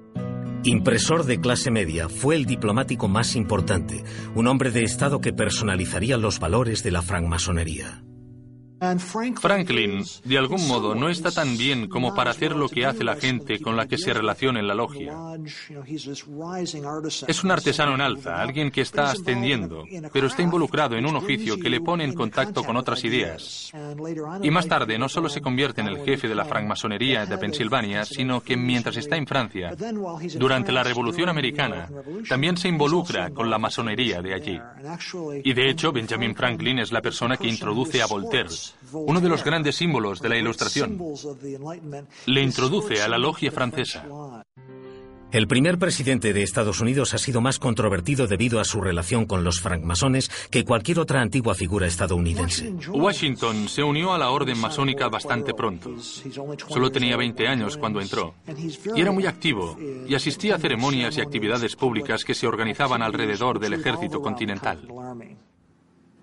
Speaker 2: Impresor de clase media, fue el diplomático más importante, un hombre de Estado que personalizaría los valores de la francmasonería.
Speaker 6: Franklin, de algún modo, no está tan bien como para hacer lo que hace la gente con la que se relaciona en la logia. Es un artesano en alza, alguien que está ascendiendo, pero está involucrado en un oficio que le pone en contacto con otras ideas. Y más tarde no solo se convierte en el jefe de la francmasonería de Pensilvania, sino que mientras está en Francia, durante la Revolución Americana, también se involucra con la masonería de allí. Y de hecho, Benjamin Franklin es la persona que introduce a Voltaire uno de los grandes símbolos de la Ilustración. Le introduce a la logia francesa.
Speaker 2: El primer presidente de Estados Unidos ha sido más controvertido debido a su relación con los francmasones que cualquier otra antigua figura estadounidense.
Speaker 6: Washington se unió a la orden masónica bastante pronto. Solo tenía 20 años cuando entró. Y era muy activo y asistía a ceremonias y actividades públicas que se organizaban alrededor del ejército continental.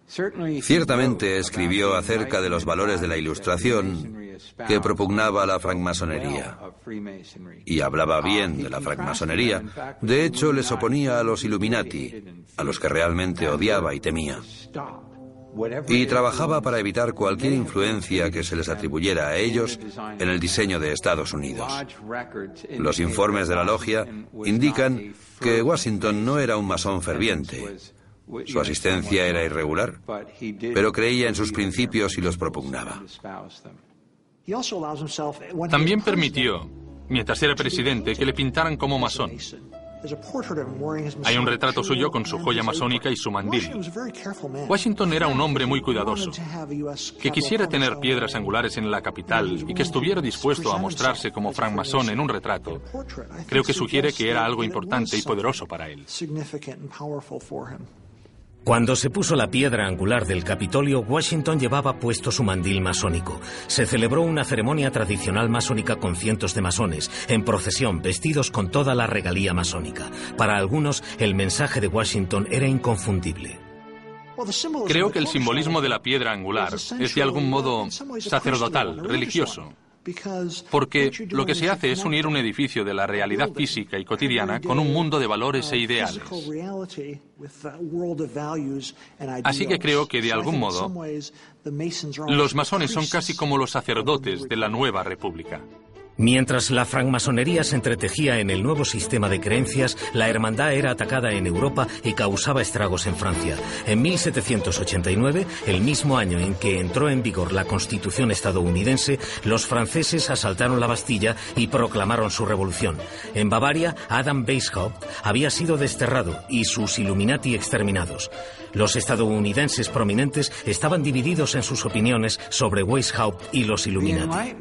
Speaker 4: Ciertamente escribió acerca de los valores de la Ilustración que propugnaba la francmasonería. Y hablaba bien de la francmasonería. De hecho, les oponía a los Illuminati, a los que realmente odiaba y temía. Y trabajaba para evitar cualquier influencia que se les atribuyera a ellos en el diseño de Estados Unidos. Los informes de la logia indican que Washington no era un masón ferviente, su asistencia era irregular, pero creía en sus principios y los propugnaba.
Speaker 6: También permitió, mientras era presidente, que le pintaran como masón. Hay un retrato suyo con su joya masónica y su mandil. Washington era un hombre muy cuidadoso. Que quisiera tener piedras angulares en la capital y que estuviera dispuesto a mostrarse como francmasón en un retrato, creo que sugiere que era algo importante y poderoso para él.
Speaker 2: Cuando se puso la piedra angular del Capitolio, Washington llevaba puesto su mandil masónico. Se celebró una ceremonia tradicional masónica con cientos de masones, en procesión, vestidos con toda la regalía masónica. Para algunos, el mensaje de Washington era inconfundible.
Speaker 6: Creo que el simbolismo de la piedra angular es de algún modo sacerdotal, religioso. Porque lo que se hace es unir un edificio de la realidad física y cotidiana con un mundo de valores e ideales. Así que creo que, de algún modo, los masones son casi como los sacerdotes de la nueva república.
Speaker 2: Mientras la francmasonería se entretejía en el nuevo sistema de creencias, la hermandad era atacada en Europa y causaba estragos en Francia. En 1789, el mismo año en que entró en vigor la Constitución estadounidense, los franceses asaltaron la Bastilla y proclamaron su revolución. En Bavaria, Adam Weishaupt había sido desterrado y sus Illuminati exterminados. Los estadounidenses prominentes estaban divididos en sus opiniones sobre Weishaupt y los Illuminati.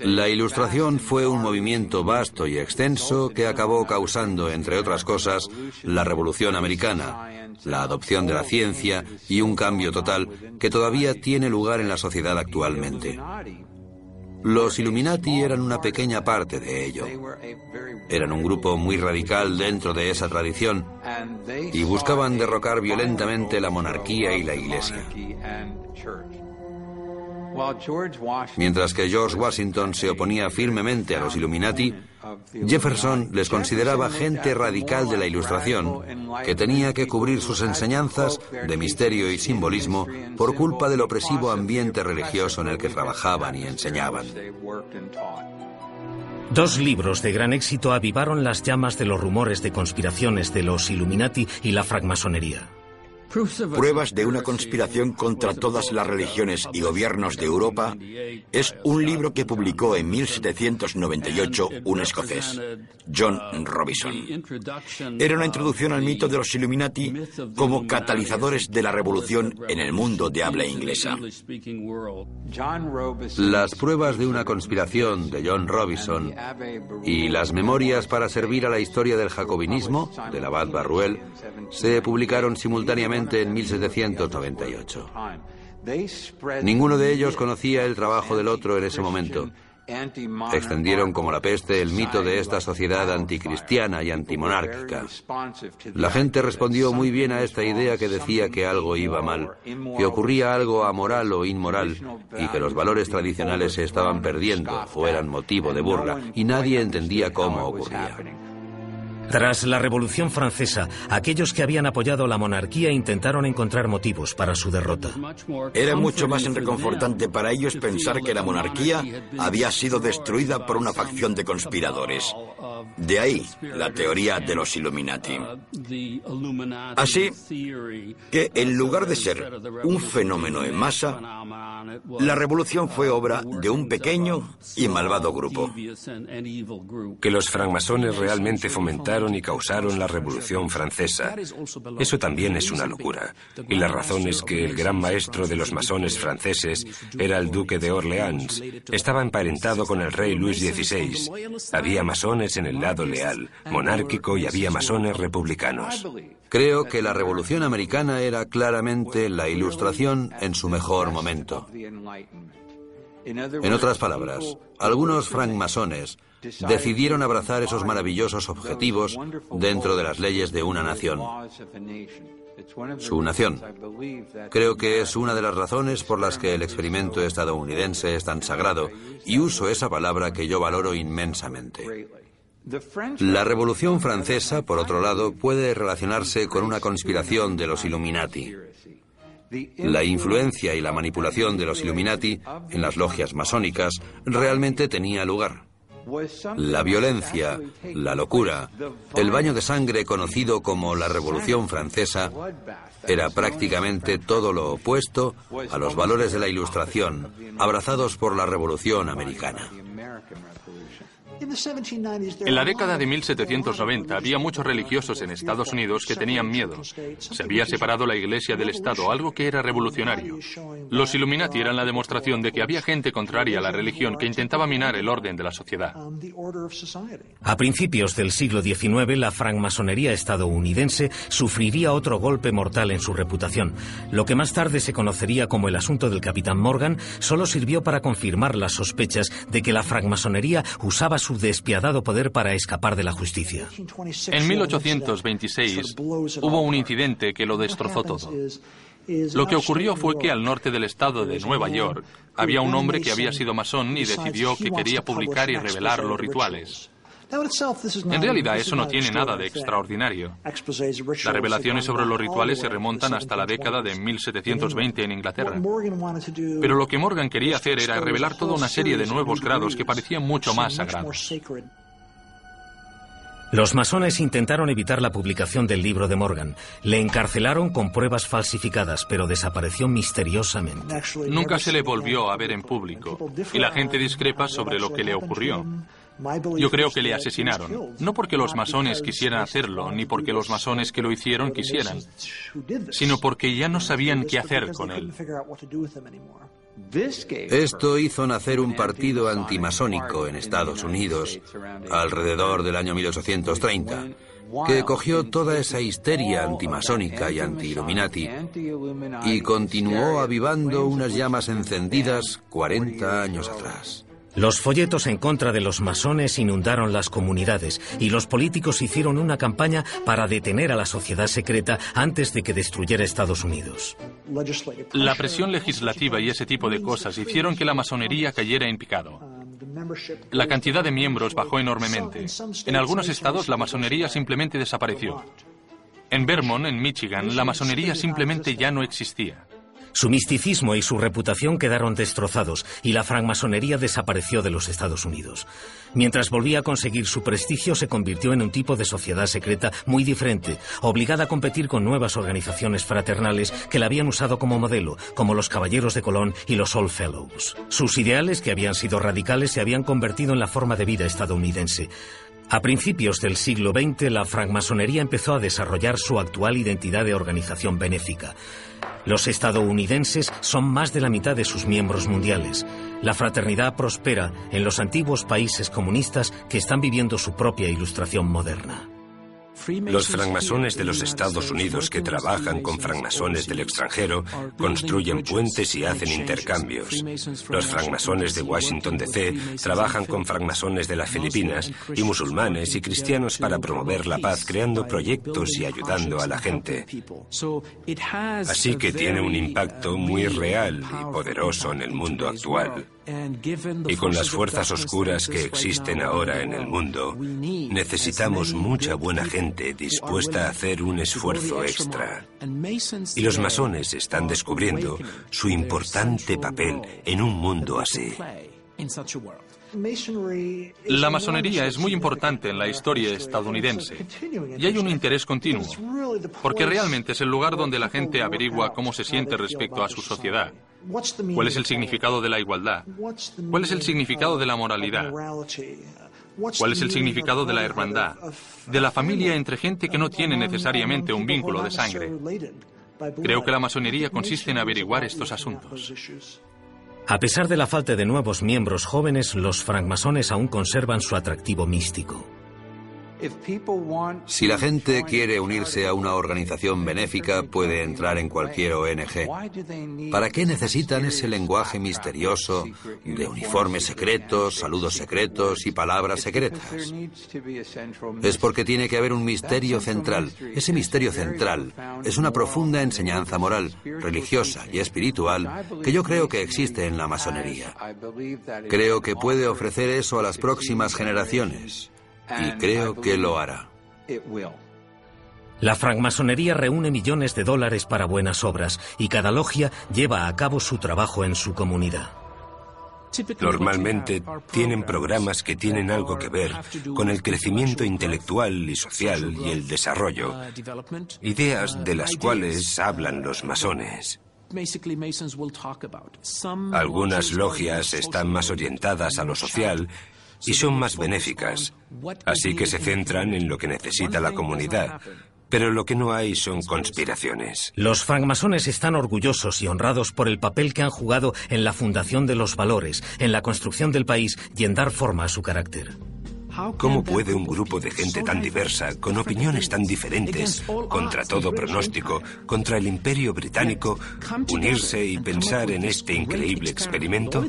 Speaker 4: La ilustración fue un movimiento vasto y extenso que acabó causando, entre otras cosas, la Revolución Americana, la adopción de la ciencia y un cambio total que todavía tiene lugar en la sociedad actualmente. Los Illuminati eran una pequeña parte de ello. Eran un grupo muy radical dentro de esa tradición y buscaban derrocar violentamente la monarquía y la iglesia. Mientras que George Washington se oponía firmemente a los Illuminati, Jefferson les consideraba gente radical de la Ilustración que tenía que cubrir sus enseñanzas de misterio y simbolismo por culpa del opresivo ambiente religioso en el que trabajaban y enseñaban.
Speaker 2: Dos libros de gran éxito avivaron las llamas de los rumores de conspiraciones de los Illuminati y la francmasonería.
Speaker 3: Pruebas de una conspiración contra todas las religiones y gobiernos de Europa es un libro que publicó en 1798 un escocés, John Robinson. Era una introducción al mito de los Illuminati como catalizadores de la revolución en el mundo de habla inglesa.
Speaker 4: Las pruebas de una conspiración de John Robinson y las memorias para servir a la historia del jacobinismo del abad Barruel se publicaron simultáneamente en 1798. Ninguno de ellos conocía el trabajo del otro en ese momento. Extendieron como la peste el mito de esta sociedad anticristiana y antimonárquica. La gente respondió muy bien a esta idea que decía que algo iba mal, que ocurría algo amoral o inmoral y que los valores tradicionales se estaban perdiendo o eran motivo de burla y nadie entendía cómo ocurría.
Speaker 2: Tras la Revolución Francesa, aquellos que habían apoyado la monarquía intentaron encontrar motivos para su derrota.
Speaker 3: Era mucho más reconfortante para ellos pensar que la monarquía había sido destruida por una facción de conspiradores. De ahí la teoría de los Illuminati. Así que en lugar de ser un fenómeno en masa, la revolución fue obra de un pequeño y malvado grupo.
Speaker 1: Que los francmasones realmente fomentaron y causaron la Revolución Francesa. Eso también es una locura. Y la razón es que el gran maestro de los masones franceses era el duque de Orleans. Estaba emparentado con el rey Luis XVI. Había masones en el lado leal, monárquico y había masones republicanos.
Speaker 4: Creo que la Revolución Americana era claramente la ilustración en su mejor momento. En otras palabras, algunos francmasones decidieron abrazar esos maravillosos objetivos dentro de las leyes de una nación. Su nación. Creo que es una de las razones por las que el experimento estadounidense es tan sagrado y uso esa palabra que yo valoro inmensamente. La Revolución Francesa, por otro lado, puede relacionarse con una conspiración de los Illuminati. La influencia y la manipulación de los Illuminati en las logias masónicas realmente tenía lugar. La violencia, la locura, el baño de sangre conocido como la Revolución Francesa era prácticamente todo lo opuesto a los valores de la Ilustración, abrazados por la Revolución Americana.
Speaker 6: En la década de 1790 había muchos religiosos en Estados Unidos que tenían miedo. Se había separado la Iglesia del Estado, algo que era revolucionario. Los Illuminati eran la demostración de que había gente contraria a la religión que intentaba minar el orden de la sociedad.
Speaker 2: A principios del siglo XIX, la francmasonería estadounidense sufriría otro golpe mortal en su reputación. Lo que más tarde se conocería como el asunto del capitán Morgan solo sirvió para confirmar las sospechas de que la francmasonería usaba su despiadado poder para escapar de la justicia.
Speaker 6: En 1826 hubo un incidente que lo destrozó todo. Lo que ocurrió fue que al norte del estado de Nueva York había un hombre que había sido masón y decidió que quería publicar y revelar los rituales. En realidad eso no tiene nada de extraordinario. Las revelaciones sobre los rituales se remontan hasta la década de 1720 en Inglaterra. Pero lo que Morgan quería hacer era revelar toda una serie de nuevos grados que parecían mucho más sagrados.
Speaker 2: Los masones intentaron evitar la publicación del libro de Morgan. Le encarcelaron con pruebas falsificadas, pero desapareció misteriosamente.
Speaker 6: Nunca se le volvió a ver en público y la gente discrepa sobre lo que le ocurrió. Yo creo que le asesinaron, no porque los masones quisieran hacerlo, ni porque los masones que lo hicieron quisieran, sino porque ya no sabían qué hacer con él.
Speaker 4: Esto hizo nacer un partido antimasónico en Estados Unidos alrededor del año 1830, que cogió toda esa histeria antimasónica y anti-Illuminati y continuó avivando unas llamas encendidas 40 años atrás.
Speaker 2: Los folletos en contra de los masones inundaron las comunidades y los políticos hicieron una campaña para detener a la sociedad secreta antes de que destruyera Estados Unidos.
Speaker 6: La presión legislativa y ese tipo de cosas hicieron que la masonería cayera en picado. La cantidad de miembros bajó enormemente. En algunos estados la masonería simplemente desapareció. En Vermont, en Michigan, la masonería simplemente ya no existía.
Speaker 2: Su misticismo y su reputación quedaron destrozados y la francmasonería desapareció de los Estados Unidos. Mientras volvía a conseguir su prestigio, se convirtió en un tipo de sociedad secreta muy diferente, obligada a competir con nuevas organizaciones fraternales que la habían usado como modelo, como los Caballeros de Colón y los Old Fellows. Sus ideales, que habían sido radicales, se habían convertido en la forma de vida estadounidense. A principios del siglo XX, la francmasonería empezó a desarrollar su actual identidad de organización benéfica. Los estadounidenses son más de la mitad de sus miembros mundiales. La fraternidad prospera en los antiguos países comunistas que están viviendo su propia ilustración moderna.
Speaker 1: Los francmasones de los Estados Unidos que trabajan con francmasones del extranjero construyen puentes y hacen intercambios. Los francmasones de Washington DC trabajan con francmasones de las Filipinas y musulmanes y cristianos para promover la paz creando proyectos y ayudando a la gente. Así que tiene un impacto muy real y poderoso en el mundo actual. Y con las fuerzas oscuras que existen ahora en el mundo, necesitamos mucha buena gente dispuesta a hacer un esfuerzo extra. Y los masones están descubriendo su importante papel en un mundo así.
Speaker 6: La masonería es muy importante en la historia estadounidense y hay un interés continuo, porque realmente es el lugar donde la gente averigua cómo se siente respecto a su sociedad, cuál es el significado de la igualdad, cuál es el significado de la moralidad, cuál es el significado de la hermandad, de la familia entre gente que no tiene necesariamente un vínculo de sangre. Creo que la masonería consiste en averiguar estos asuntos.
Speaker 2: A pesar de la falta de nuevos miembros jóvenes, los francmasones aún conservan su atractivo místico.
Speaker 4: Si la gente quiere unirse a una organización benéfica, puede entrar en cualquier ONG. ¿Para qué necesitan ese lenguaje misterioso de uniformes secretos, saludos secretos y palabras secretas? Es porque tiene que haber un misterio central. Ese misterio central es una profunda enseñanza moral, religiosa y espiritual que yo creo que existe en la masonería. Creo que puede ofrecer eso a las próximas generaciones y creo que lo hará.
Speaker 2: La francmasonería reúne millones de dólares para buenas obras y cada logia lleva a cabo su trabajo en su comunidad.
Speaker 1: Normalmente tienen programas que tienen algo que ver con el crecimiento intelectual y social y el desarrollo, ideas de las cuales hablan los masones. Algunas logias están más orientadas a lo social y son más benéficas, así que se centran en lo que necesita la comunidad, pero lo que no hay son conspiraciones.
Speaker 2: Los francmasones están orgullosos y honrados por el papel que han jugado en la fundación de los valores, en la construcción del país y en dar forma a su carácter.
Speaker 1: ¿Cómo puede un grupo de gente tan diversa, con opiniones tan diferentes, contra todo pronóstico, contra el imperio británico, unirse y pensar en este increíble experimento?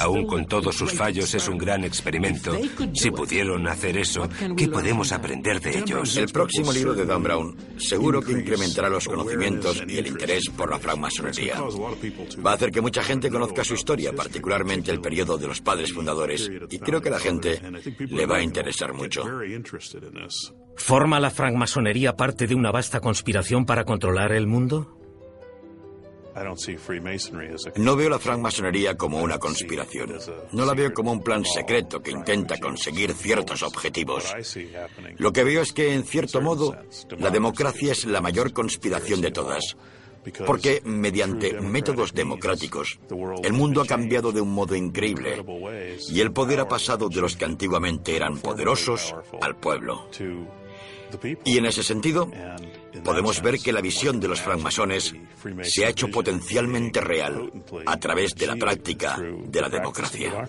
Speaker 1: Aún con todos sus fallos es un gran experimento. Si pudieron hacer eso, ¿qué podemos aprender de ellos?
Speaker 3: El próximo libro de Dan Brown seguro que incrementará los conocimientos y el interés por la francmasonería. Va a hacer que mucha gente conozca su historia, particularmente el periodo de los padres fundadores, y creo que la gente le va a interesar mucho.
Speaker 2: ¿Forma la francmasonería parte de una vasta conspiración para controlar el mundo?
Speaker 3: No veo la francmasonería como una conspiración. No la veo como un plan secreto que intenta conseguir ciertos objetivos. Lo que veo es que, en cierto modo, la democracia es la mayor conspiración de todas. Porque mediante métodos democráticos, el mundo ha cambiado de un modo increíble y el poder ha pasado de los que antiguamente eran poderosos al pueblo. Y en ese sentido, podemos ver que la visión de los francmasones se ha hecho potencialmente real a través de la práctica de la democracia.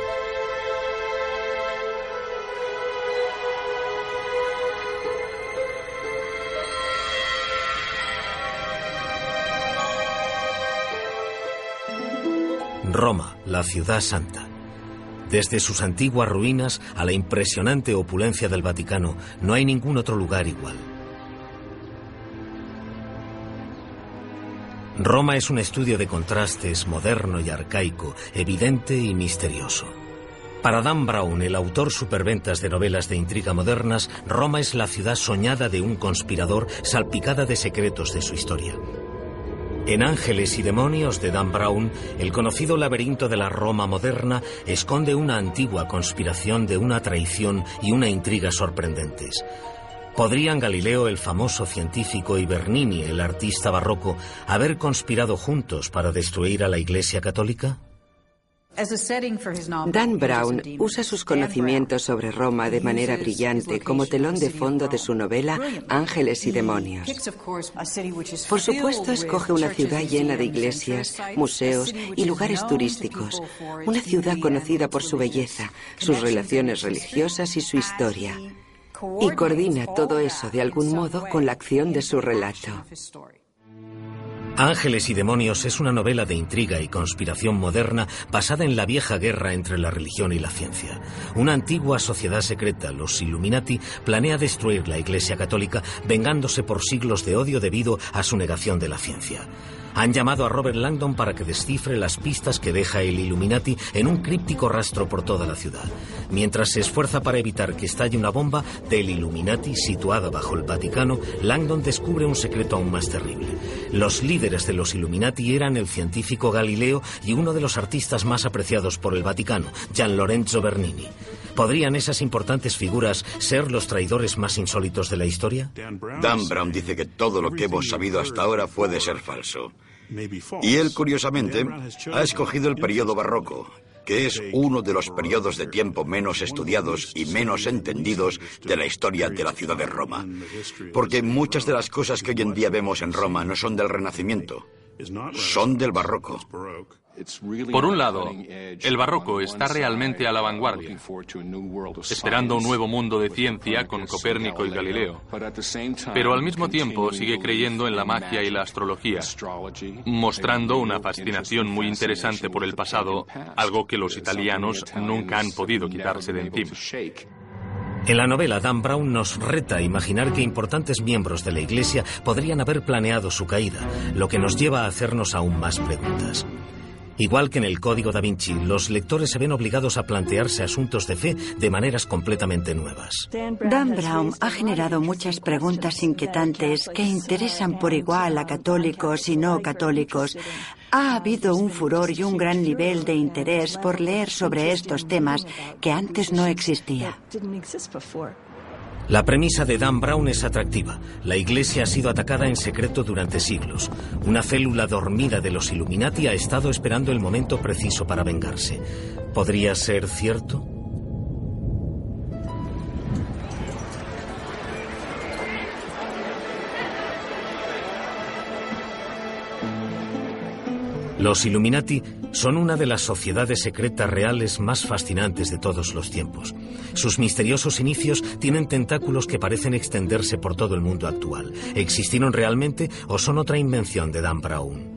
Speaker 2: Roma, la ciudad santa. Desde sus antiguas ruinas a la impresionante opulencia del Vaticano, no hay ningún otro lugar igual. Roma es un estudio de contrastes moderno y arcaico, evidente y misterioso. Para Dan Brown, el autor superventas de novelas de intriga modernas, Roma es la ciudad soñada de un conspirador salpicada de secretos de su historia. En Ángeles y Demonios de Dan Brown, el conocido laberinto de la Roma moderna esconde una antigua conspiración de una traición y una intriga sorprendentes. ¿Podrían Galileo, el famoso científico, y Bernini, el artista barroco, haber conspirado juntos para destruir a la Iglesia Católica?
Speaker 11: Dan Brown usa sus conocimientos sobre Roma de manera brillante como telón de fondo de su novela Ángeles y Demonios. Por supuesto, escoge una ciudad llena de iglesias, museos y lugares turísticos. Una ciudad conocida por su belleza, sus relaciones religiosas y su historia. Y coordina todo eso de algún modo con la acción de su relato.
Speaker 2: Ángeles y Demonios es una novela de intriga y conspiración moderna basada en la vieja guerra entre la religión y la ciencia. Una antigua sociedad secreta, los Illuminati, planea destruir la Iglesia Católica vengándose por siglos de odio debido a su negación de la ciencia. Han llamado a Robert Langdon para que descifre las pistas que deja el Illuminati en un críptico rastro por toda la ciudad, mientras se esfuerza para evitar que estalle una bomba del Illuminati situada bajo el Vaticano. Langdon descubre un secreto aún más terrible. Los líderes de los Illuminati eran el científico Galileo y uno de los artistas más apreciados por el Vaticano, Gian Lorenzo Bernini. ¿Podrían esas importantes figuras ser los traidores más insólitos de la historia?
Speaker 3: Dan Brown dice que todo lo que hemos sabido hasta ahora puede ser falso. Y él, curiosamente, ha escogido el periodo barroco, que es uno de los periodos de tiempo menos estudiados y menos entendidos de la historia de la ciudad de Roma. Porque muchas de las cosas que hoy en día vemos en Roma no son del Renacimiento, son del barroco.
Speaker 6: Por un lado, el barroco está realmente a la vanguardia, esperando un nuevo mundo de ciencia con Copérnico y Galileo, pero al mismo tiempo sigue creyendo en la magia y la astrología, mostrando una fascinación muy interesante por el pasado, algo que los italianos nunca han podido quitarse de encima.
Speaker 2: En la novela, Dan Brown nos reta a imaginar que importantes miembros de la Iglesia podrían haber planeado su caída, lo que nos lleva a hacernos aún más preguntas. Igual que en el Código da Vinci, los lectores se ven obligados a plantearse asuntos de fe de maneras completamente nuevas.
Speaker 12: Dan Brown ha generado muchas preguntas inquietantes que interesan por igual a católicos y no católicos. Ha habido un furor y un gran nivel de interés por leer sobre estos temas que antes no existía.
Speaker 2: La premisa de Dan Brown es atractiva. La Iglesia ha sido atacada en secreto durante siglos. Una célula dormida de los Illuminati ha estado esperando el momento preciso para vengarse. ¿Podría ser cierto? Los Illuminati son una de las sociedades secretas reales más fascinantes de todos los tiempos. Sus misteriosos inicios tienen tentáculos que parecen extenderse por todo el mundo actual. ¿Existieron realmente o son otra invención de Dan Brown?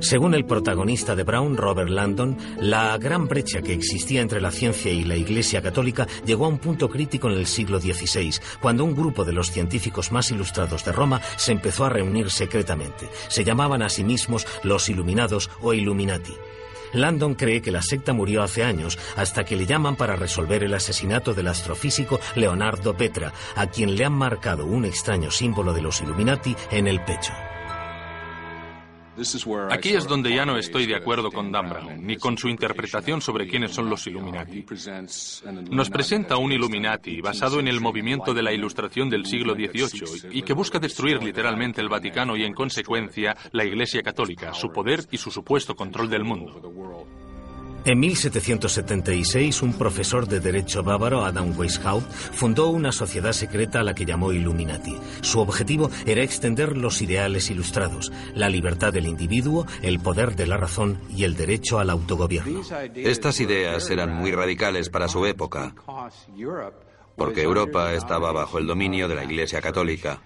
Speaker 2: Según el protagonista de Brown, Robert Landon, la gran brecha que existía entre la ciencia y la Iglesia Católica llegó a un punto crítico en el siglo XVI, cuando un grupo de los científicos más ilustrados de Roma se empezó a reunir secretamente. Se llamaban a sí mismos los Iluminados o Illuminati. Landon cree que la secta murió hace años, hasta que le llaman para resolver el asesinato del astrofísico Leonardo Petra, a quien le han marcado un extraño símbolo de los Illuminati en el pecho.
Speaker 6: Aquí es donde ya no estoy de acuerdo con Dan Brown, ni con su interpretación sobre quiénes son los Illuminati. Nos presenta un Illuminati basado en el movimiento de la Ilustración del siglo XVIII y que busca destruir literalmente el Vaticano y, en consecuencia, la Iglesia Católica, su poder y su supuesto control del mundo.
Speaker 2: En 1776, un profesor de Derecho bávaro, Adam Weishaupt, fundó una sociedad secreta a la que llamó Illuminati. Su objetivo era extender los ideales ilustrados, la libertad del individuo, el poder de la razón y el derecho al autogobierno.
Speaker 4: Estas ideas eran muy radicales para su época, porque Europa estaba bajo el dominio de la Iglesia Católica.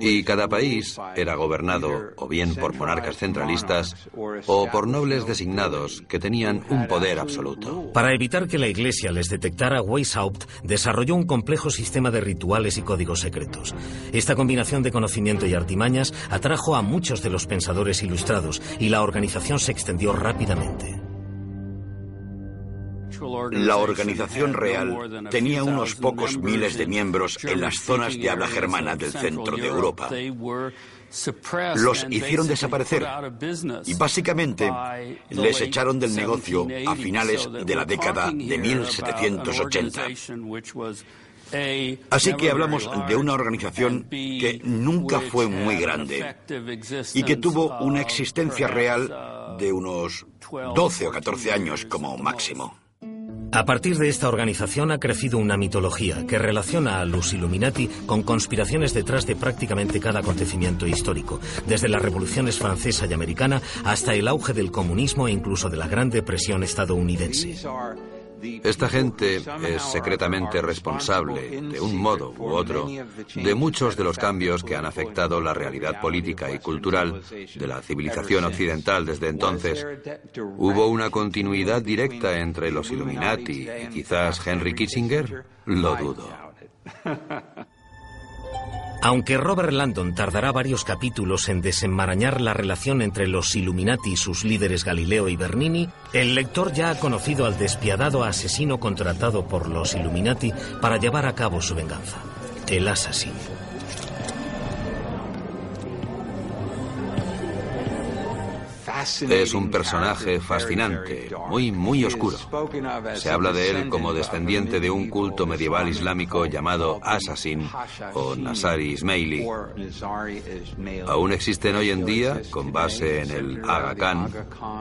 Speaker 4: Y cada país era gobernado o bien por monarcas centralistas o por nobles designados que tenían un poder absoluto.
Speaker 2: Para evitar que la Iglesia les detectara, Weishaupt desarrolló un complejo sistema de rituales y códigos secretos. Esta combinación de conocimiento y artimañas atrajo a muchos de los pensadores ilustrados y la organización se extendió rápidamente.
Speaker 3: La organización real tenía unos pocos miles de miembros en las zonas de habla germana del centro de Europa. Los hicieron desaparecer y básicamente les echaron del negocio a finales de la década de 1780. Así que hablamos de una organización que nunca fue muy grande y que tuvo una existencia real de unos 12 o 14 años como máximo.
Speaker 2: A partir de esta organización ha crecido una mitología que relaciona a los Illuminati con conspiraciones detrás de prácticamente cada acontecimiento histórico, desde las revoluciones francesa y americana hasta el auge del comunismo e incluso de la Gran Depresión estadounidense.
Speaker 4: Esta gente es secretamente responsable, de un modo u otro, de muchos de los cambios que han afectado la realidad política y cultural de la civilización occidental desde entonces. ¿Hubo una continuidad directa entre los Illuminati y quizás Henry Kissinger? Lo dudo.
Speaker 2: Aunque Robert Landon tardará varios capítulos en desenmarañar la relación entre los Illuminati y sus líderes Galileo y Bernini, el lector ya ha conocido al despiadado asesino contratado por los Illuminati para llevar a cabo su venganza, el asesino.
Speaker 4: Es un personaje fascinante, muy, muy oscuro. Se habla de él como descendiente de un culto medieval islámico llamado Assassin o Nasari Ismaili. Aún existen hoy en día, con base en el Aga Khan,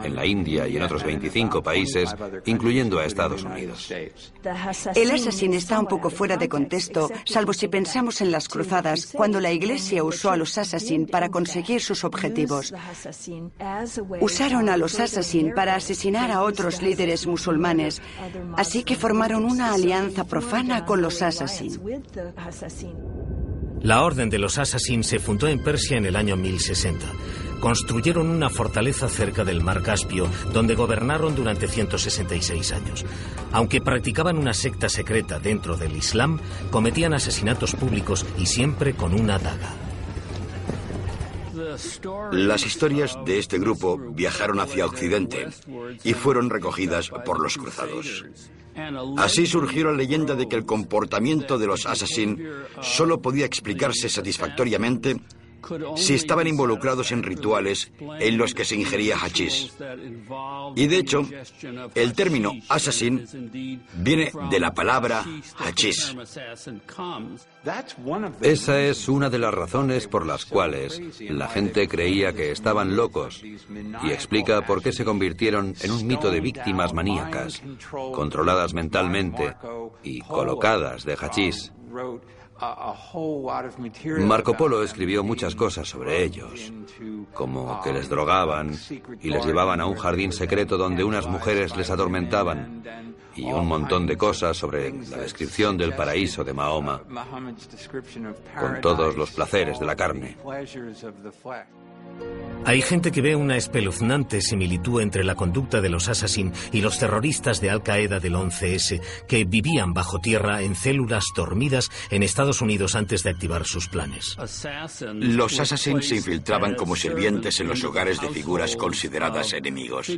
Speaker 4: en la India y en otros 25 países, incluyendo a Estados Unidos.
Speaker 12: El Assassin está un poco fuera de contexto, salvo si pensamos en las cruzadas, cuando la Iglesia usó a los Assassin para conseguir sus objetivos. Usaron a los Assassin para asesinar a otros líderes musulmanes, así que formaron una alianza profana con los Assassin.
Speaker 2: La Orden de los Assassin se fundó en Persia en el año 1060. Construyeron una fortaleza cerca del mar Caspio, donde gobernaron durante 166 años. Aunque practicaban una secta secreta dentro del Islam, cometían asesinatos públicos y siempre con una daga.
Speaker 3: Las historias de este grupo viajaron hacia Occidente y fueron recogidas por los cruzados. Así surgió la leyenda de que el comportamiento de los assassins solo podía explicarse satisfactoriamente si estaban involucrados en rituales en los que se ingería hachís. Y de hecho, el término assassin viene de la palabra hachís.
Speaker 4: Esa es una de las razones por las cuales la gente creía que estaban locos y explica por qué se convirtieron en un mito de víctimas maníacas, controladas mentalmente y colocadas de hachís. Marco Polo escribió muchas cosas sobre ellos, como que les drogaban y les llevaban a un jardín secreto donde unas mujeres les adormentaban y un montón de cosas sobre la descripción del paraíso de Mahoma, con todos los placeres de la carne.
Speaker 2: Hay gente que ve una espeluznante similitud entre la conducta de los Assassin y los terroristas de Al Qaeda del 11S que vivían bajo tierra en células dormidas en Estados Unidos antes de activar sus planes.
Speaker 3: Los Assassins se infiltraban como sirvientes en los hogares de figuras consideradas enemigos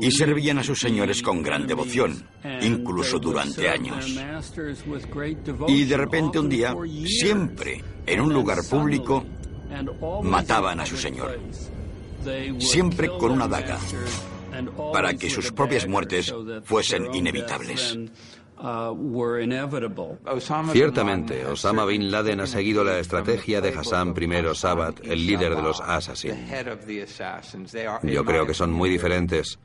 Speaker 3: y servían a sus señores con gran devoción, incluso durante años. Y de repente un día, siempre en un lugar público, mataban a su señor, siempre con una daga, para que sus propias muertes fuesen inevitables.
Speaker 4: Ciertamente, Osama Bin Laden ha seguido la estrategia de Hassan I Sabat, el líder de los Assassins. Yo creo que son muy diferentes.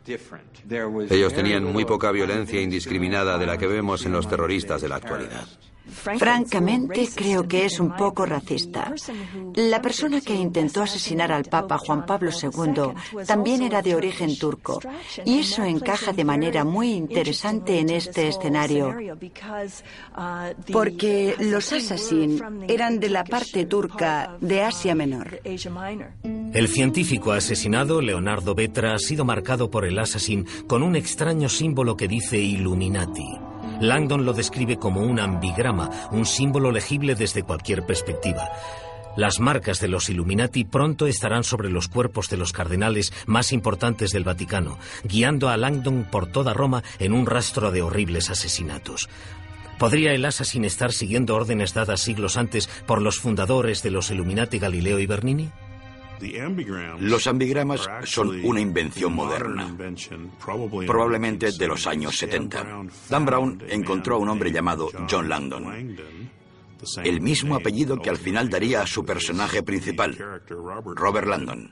Speaker 4: Ellos tenían muy poca violencia indiscriminada de la que vemos en los terroristas de la actualidad.
Speaker 12: Francamente, creo que es un poco racista. La persona que intentó asesinar al Papa Juan Pablo II también era de origen turco, y eso encaja de manera muy interesante en este escenario, porque los assassins eran de la parte turca de Asia Menor.
Speaker 2: El científico asesinado, Leonardo Vetra, ha sido marcado por el assassin con un extraño símbolo que dice Illuminati. Langdon lo describe como un ambigrama, un símbolo legible desde cualquier perspectiva. Las marcas de los Illuminati pronto estarán sobre los cuerpos de los cardenales más importantes del Vaticano, guiando a Langdon por toda Roma en un rastro de horribles asesinatos. ¿Podría el asesino estar siguiendo órdenes dadas siglos antes por los fundadores de los Illuminati Galileo y Bernini?
Speaker 3: Los ambigramas son una invención moderna, probablemente de los años 70. Dan Brown encontró a un hombre llamado John Langdon, el mismo apellido que al final daría a su personaje principal, Robert Landon,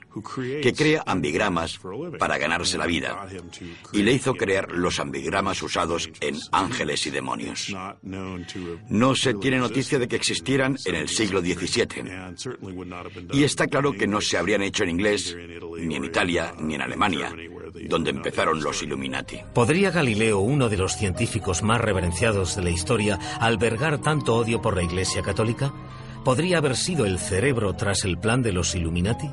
Speaker 3: que crea ambigramas para ganarse la vida y le hizo crear los ambigramas usados en Ángeles y Demonios. No se tiene noticia de que existieran en el siglo XVII y está claro que no se habrían hecho en inglés, ni en Italia, ni en Alemania, donde empezaron los Illuminati.
Speaker 2: ¿Podría Galileo, uno de los científicos más reverenciados de la historia, albergar tanto odio por la Iglesia Católica? ¿Podría haber sido el cerebro tras el plan de los Illuminati?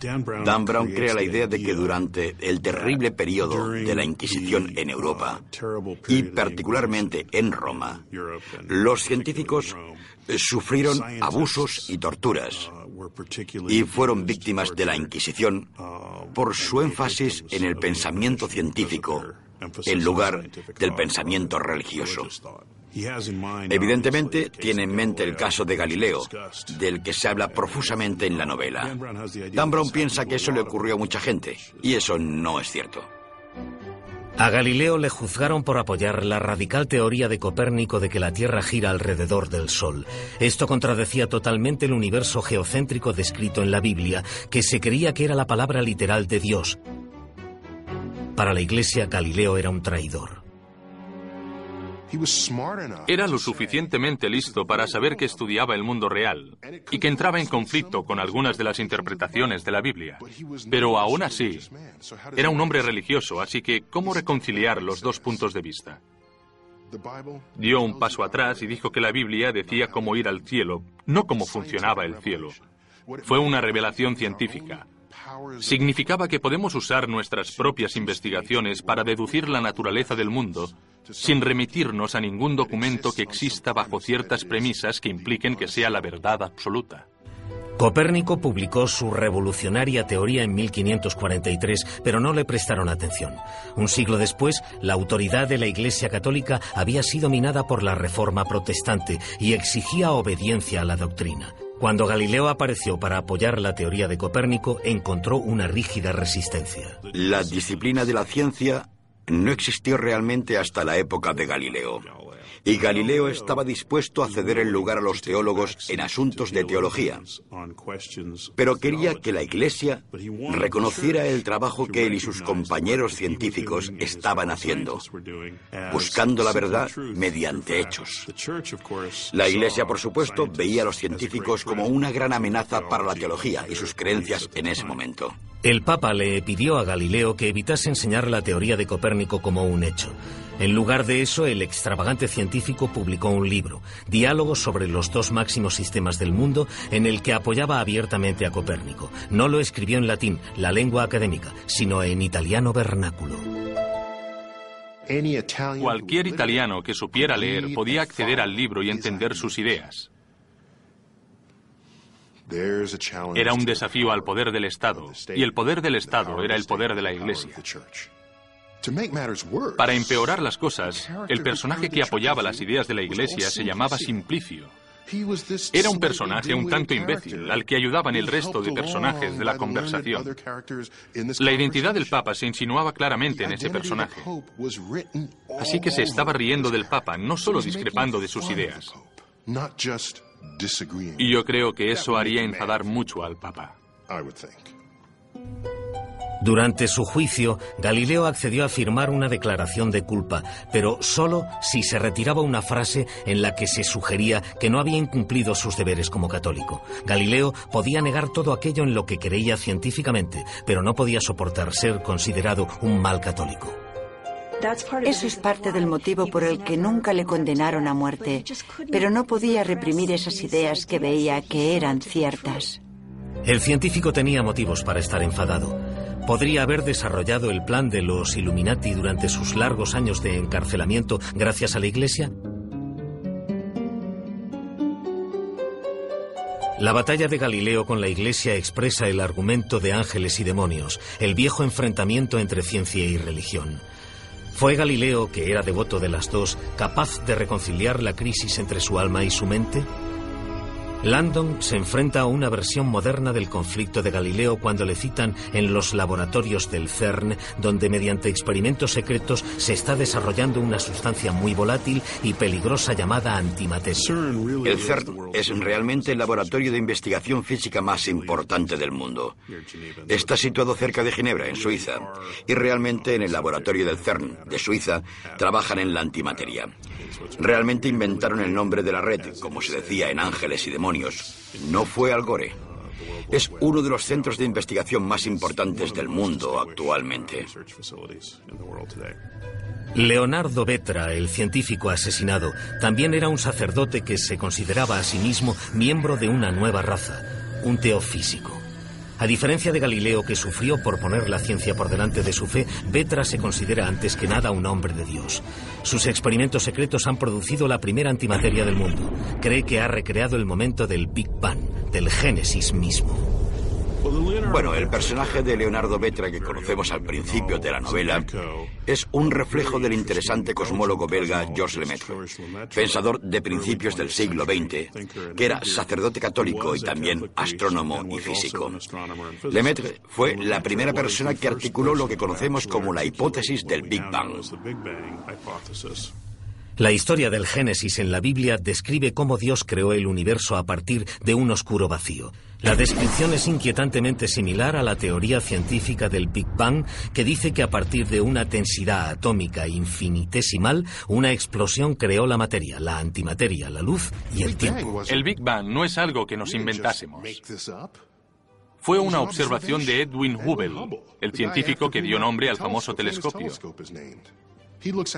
Speaker 3: Dan Brown crea la idea de que durante el terrible periodo de la Inquisición en Europa, y particularmente en Roma, los científicos sufrieron abusos y torturas y fueron víctimas de la Inquisición por su énfasis en el pensamiento científico en lugar del pensamiento religioso. Evidentemente tiene en mente el caso de Galileo, del que se habla profusamente en la novela. Dan Brown piensa que eso le ocurrió a mucha gente, y eso no es cierto.
Speaker 2: A Galileo le juzgaron por apoyar la radical teoría de Copérnico de que la Tierra gira alrededor del Sol. Esto contradecía totalmente el universo geocéntrico descrito en la Biblia, que se creía que era la palabra literal de Dios. Para la Iglesia, Galileo era un traidor.
Speaker 6: Era lo suficientemente listo para saber que estudiaba el mundo real y que entraba en conflicto con algunas de las interpretaciones de la Biblia. Pero aún así, era un hombre religioso, así que ¿cómo reconciliar los dos puntos de vista? Dio un paso atrás y dijo que la Biblia decía cómo ir al cielo, no cómo funcionaba el cielo. Fue una revelación científica. Significaba que podemos usar nuestras propias investigaciones para deducir la naturaleza del mundo sin remitirnos a ningún documento que exista bajo ciertas premisas que impliquen que sea la verdad absoluta.
Speaker 2: Copérnico publicó su revolucionaria teoría en 1543, pero no le prestaron atención. Un siglo después, la autoridad de la Iglesia Católica había sido minada por la Reforma Protestante y exigía obediencia a la doctrina. Cuando Galileo apareció para apoyar la teoría de Copérnico, encontró una rígida resistencia.
Speaker 3: La disciplina de la ciencia no existió realmente hasta la época de Galileo. Y Galileo estaba dispuesto a ceder el lugar a los teólogos en asuntos de teología. Pero quería que la Iglesia reconociera el trabajo que él y sus compañeros científicos estaban haciendo, buscando la verdad mediante hechos. La Iglesia, por supuesto, veía a los científicos como una gran amenaza para la teología y sus creencias en ese momento.
Speaker 2: El Papa le pidió a Galileo que evitase enseñar la teoría de Copérnico como un hecho. En lugar de eso, el extravagante científico publicó un libro, Diálogos sobre los dos máximos sistemas del mundo, en el que apoyaba abiertamente a Copérnico. No lo escribió en latín, la lengua académica, sino en italiano vernáculo.
Speaker 6: Cualquier italiano que supiera leer podía acceder al libro y entender sus ideas. Era un desafío al poder del Estado, y el poder del Estado era el poder de la Iglesia. Para empeorar las cosas, el personaje que apoyaba las ideas de la Iglesia se llamaba Simplicio. Era un personaje un tanto imbécil, al que ayudaban el resto de personajes de la conversación. La identidad del Papa se insinuaba claramente en ese personaje. Así que se estaba riendo del Papa, no solo discrepando de sus ideas. Y yo creo que eso haría enfadar mucho al Papa.
Speaker 2: Durante su juicio, Galileo accedió a firmar una declaración de culpa, pero solo si se retiraba una frase en la que se sugería que no había incumplido sus deberes como católico. Galileo podía negar todo aquello en lo que creía científicamente, pero no podía soportar ser considerado un mal católico.
Speaker 12: Eso es parte del motivo por el que nunca le condenaron a muerte, pero no podía reprimir esas ideas que veía que eran ciertas.
Speaker 2: El científico tenía motivos para estar enfadado. ¿Podría haber desarrollado el plan de los Illuminati durante sus largos años de encarcelamiento gracias a la Iglesia? La batalla de Galileo con la Iglesia expresa el argumento de ángeles y demonios, el viejo enfrentamiento entre ciencia y religión. ¿Fue Galileo, que era devoto de las dos, capaz de reconciliar la crisis entre su alma y su mente? Landon se enfrenta a una versión moderna del conflicto de Galileo cuando le citan en los laboratorios del CERN, donde mediante experimentos secretos se está desarrollando una sustancia muy volátil y peligrosa llamada antimateria.
Speaker 3: El CERN es realmente el laboratorio de investigación física más importante del mundo. Está situado cerca de Ginebra, en Suiza, y realmente en el laboratorio del CERN de Suiza trabajan en la antimateria. Realmente inventaron el nombre de la red, como se decía en Ángeles y Demonios. No fue Al Gore. Es uno de los centros de investigación más importantes del mundo actualmente.
Speaker 2: Leonardo Vetra, el científico asesinado, también era un sacerdote que se consideraba a sí mismo miembro de una nueva raza, un teofísico. A diferencia de Galileo, que sufrió por poner la ciencia por delante de su fe, Vetra se considera antes que nada un hombre de Dios. Sus experimentos secretos han producido la primera antimateria del mundo. Cree que ha recreado el momento del Big Bang, del Génesis mismo.
Speaker 3: Bueno, el personaje de Leonardo Vetra que conocemos al principio de la novela es un reflejo del interesante cosmólogo belga Georges Lemaitre, pensador de principios del siglo XX, que era sacerdote católico y también astrónomo y físico. Lemaitre fue la primera persona que articuló lo que conocemos como la hipótesis del Big Bang.
Speaker 2: La historia del Génesis en la Biblia describe cómo Dios creó el universo a partir de un oscuro vacío. La descripción es inquietantemente similar a la teoría científica del Big Bang, que dice que a partir de una densidad atómica infinitesimal, una explosión creó la materia, la antimateria, la luz y el tiempo.
Speaker 6: El Big Bang no es algo que nos inventásemos. Fue una observación de Edwin Hubble, el científico que dio nombre al famoso telescopio.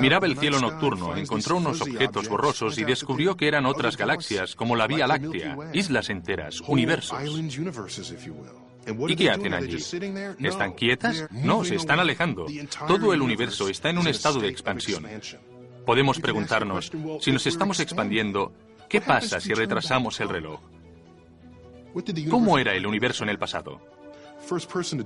Speaker 6: Miraba el cielo nocturno, encontró unos objetos borrosos y descubrió que eran otras galaxias, como la Vía Láctea, islas enteras, universos. ¿Y qué hacen allí? ¿Están quietas? No, se están alejando. Todo el universo está en un estado de expansión. Podemos preguntarnos, si nos estamos expandiendo, ¿qué pasa si retrasamos el reloj? ¿Cómo era el universo en el pasado?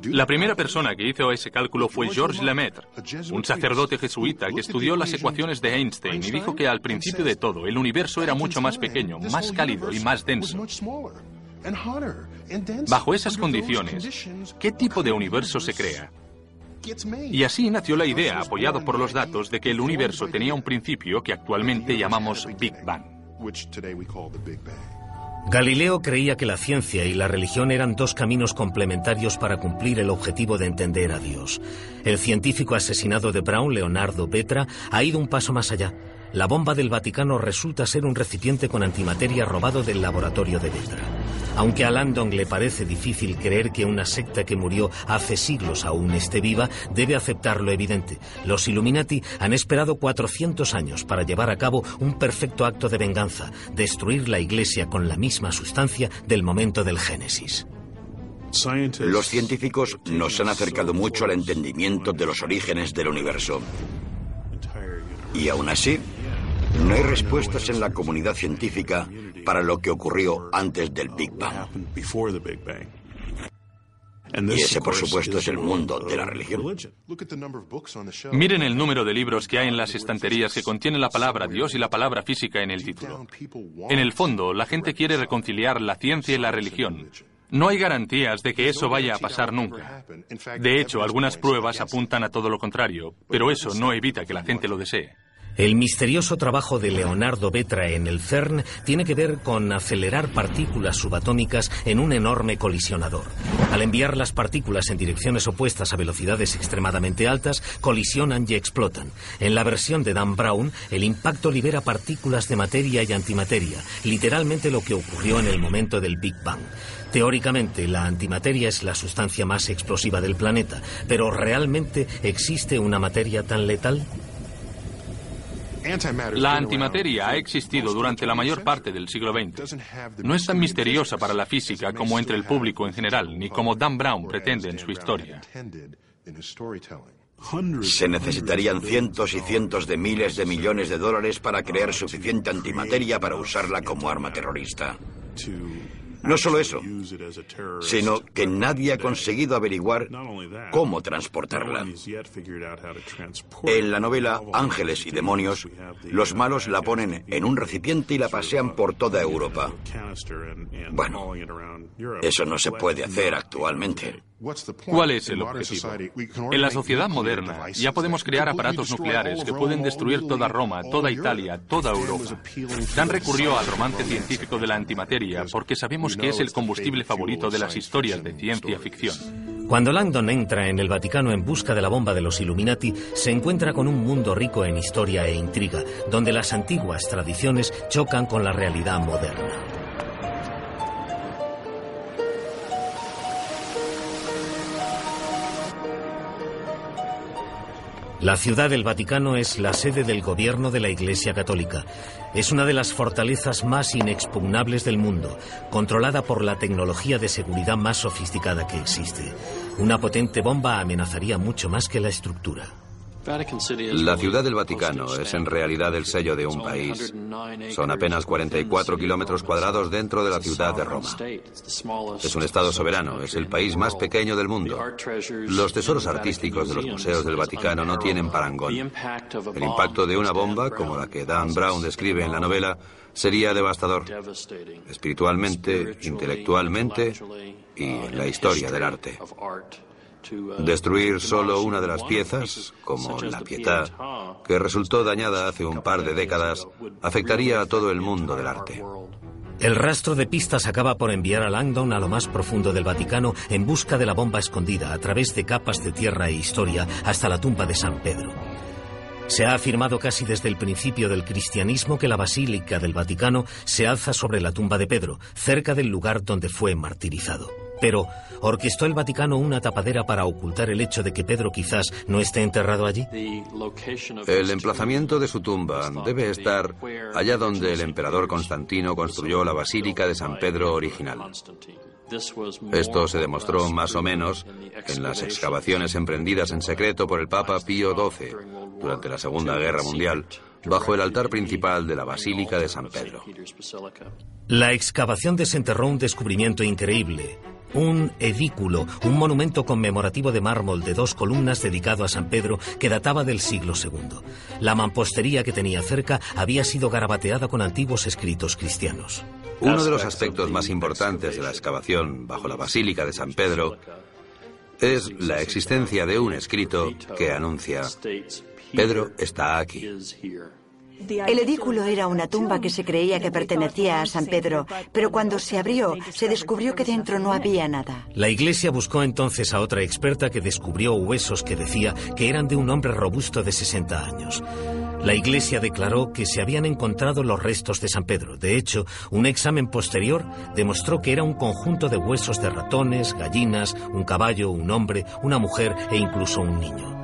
Speaker 6: La primera persona que hizo ese cálculo fue Georges Lemaitre, un sacerdote jesuita que estudió las ecuaciones de Einstein y dijo que al principio de todo el universo era mucho más pequeño, más cálido y más denso. Bajo esas condiciones, ¿qué tipo de universo se crea? Y así nació la idea, apoyado por los datos, de que el universo tenía un principio que actualmente llamamos Big Bang.
Speaker 2: Galileo creía que la ciencia y la religión eran dos caminos complementarios para cumplir el objetivo de entender a Dios. El científico asesinado de Brown, Leonardo Petra, ha ido un paso más allá. La bomba del Vaticano resulta ser un recipiente con antimateria robado del laboratorio de Petra. Aunque a Landon le parece difícil creer que una secta que murió hace siglos aún esté viva, debe aceptar lo evidente. Los Illuminati han esperado 400 años para llevar a cabo un perfecto acto de venganza, destruir la Iglesia con la misma sustancia del momento del Génesis.
Speaker 3: Los científicos nos han acercado mucho al entendimiento de los orígenes del universo. Y aún así, no hay respuestas en la comunidad científica para lo que ocurrió antes del Big Bang. Y ese, por supuesto, es el mundo de la religión.
Speaker 6: Miren el número de libros que hay en las estanterías que contienen la palabra Dios y la palabra física en el título. En el fondo, la gente quiere reconciliar la ciencia y la religión. No hay garantías de que eso vaya a pasar nunca. De hecho, algunas pruebas apuntan a todo lo contrario, pero eso no evita que la gente lo desee.
Speaker 2: El misterioso trabajo de Leonardo Vetra en el CERN tiene que ver con acelerar partículas subatómicas en un enorme colisionador. Al enviar las partículas en direcciones opuestas a velocidades extremadamente altas, colisionan y explotan. En la versión de Dan Brown, el impacto libera partículas de materia y antimateria, literalmente lo que ocurrió en el momento del Big Bang. Teóricamente, la antimateria es la sustancia más explosiva del planeta, pero ¿realmente existe una materia tan letal?
Speaker 6: La antimateria ha existido durante la mayor parte del siglo XX. No es tan misteriosa para la física como entre el público en general, ni como Dan Brown pretende en su historia.
Speaker 3: Se necesitarían cientos y cientos de miles de millones de dólares para crear suficiente antimateria para usarla como arma terrorista. No solo eso, sino que nadie ha conseguido averiguar cómo transportarla. En la novela Ángeles y Demonios, los malos la ponen en un recipiente y la pasean por toda Europa. Bueno, eso no se puede hacer actualmente.
Speaker 6: ¿Cuál es el objetivo? En la sociedad moderna ya podemos crear aparatos nucleares que pueden destruir toda Roma, toda Italia, toda Europa. Dan recurrió al romance científico de la antimateria porque sabemos que es el combustible favorito de las historias de ciencia ficción.
Speaker 2: Cuando Langdon entra en el Vaticano en busca de la bomba de los Illuminati, se encuentra con un mundo rico en historia e intriga, donde las antiguas tradiciones chocan con la realidad moderna. La ciudad del Vaticano es la sede del gobierno de la Iglesia Católica. Es una de las fortalezas más inexpugnables del mundo, controlada por la tecnología de seguridad más sofisticada que existe. Una potente bomba amenazaría mucho más que la estructura.
Speaker 4: La ciudad del Vaticano es en realidad el sello de un país. Son apenas 44 kilómetros cuadrados dentro de la ciudad de Roma. Es un estado soberano, es el país más pequeño del mundo. Los tesoros artísticos de los museos del Vaticano no tienen parangón. El impacto de una bomba, como la que Dan Brown describe en la novela, sería devastador, espiritualmente, intelectualmente y en la historia del arte. Destruir solo una de las piezas, como la Pietà, que resultó dañada hace un par de décadas, afectaría a todo el mundo del arte.
Speaker 2: El rastro de pistas acaba por enviar a Langdon a lo más profundo del Vaticano en busca de la bomba escondida a través de capas de tierra e historia hasta la tumba de San Pedro. Se ha afirmado casi desde el principio del cristianismo que la Basílica del Vaticano se alza sobre la tumba de Pedro, cerca del lugar donde fue martirizado. Pero, ¿orquestó el Vaticano una tapadera para ocultar el hecho de que Pedro quizás no esté enterrado allí?
Speaker 4: El emplazamiento de su tumba debe estar allá donde el emperador Constantino construyó la Basílica de San Pedro original. Esto se demostró más o menos en las excavaciones emprendidas en secreto por el Papa Pío XII durante la Segunda Guerra Mundial, bajo el altar principal de la Basílica de San Pedro.
Speaker 2: La excavación desenterró un descubrimiento increíble, un edículo, un monumento conmemorativo de mármol de dos columnas dedicado a San Pedro que databa del siglo II. La mampostería que tenía cerca había sido garabateada con antiguos escritos cristianos.
Speaker 4: Uno de los aspectos más importantes de la excavación bajo la Basílica de San Pedro es la existencia de un escrito que anuncia, Pedro está aquí.
Speaker 12: El edículo era una tumba que se creía que pertenecía a San Pedro, pero cuando se abrió se descubrió que dentro no había nada.
Speaker 2: La iglesia buscó entonces a otra experta que descubrió huesos que decía que eran de un hombre robusto de 60 años. La iglesia declaró que se habían encontrado los restos de San Pedro. De hecho, un examen posterior demostró que era un conjunto de huesos de ratones, gallinas, un caballo, un hombre, una mujer e incluso un niño.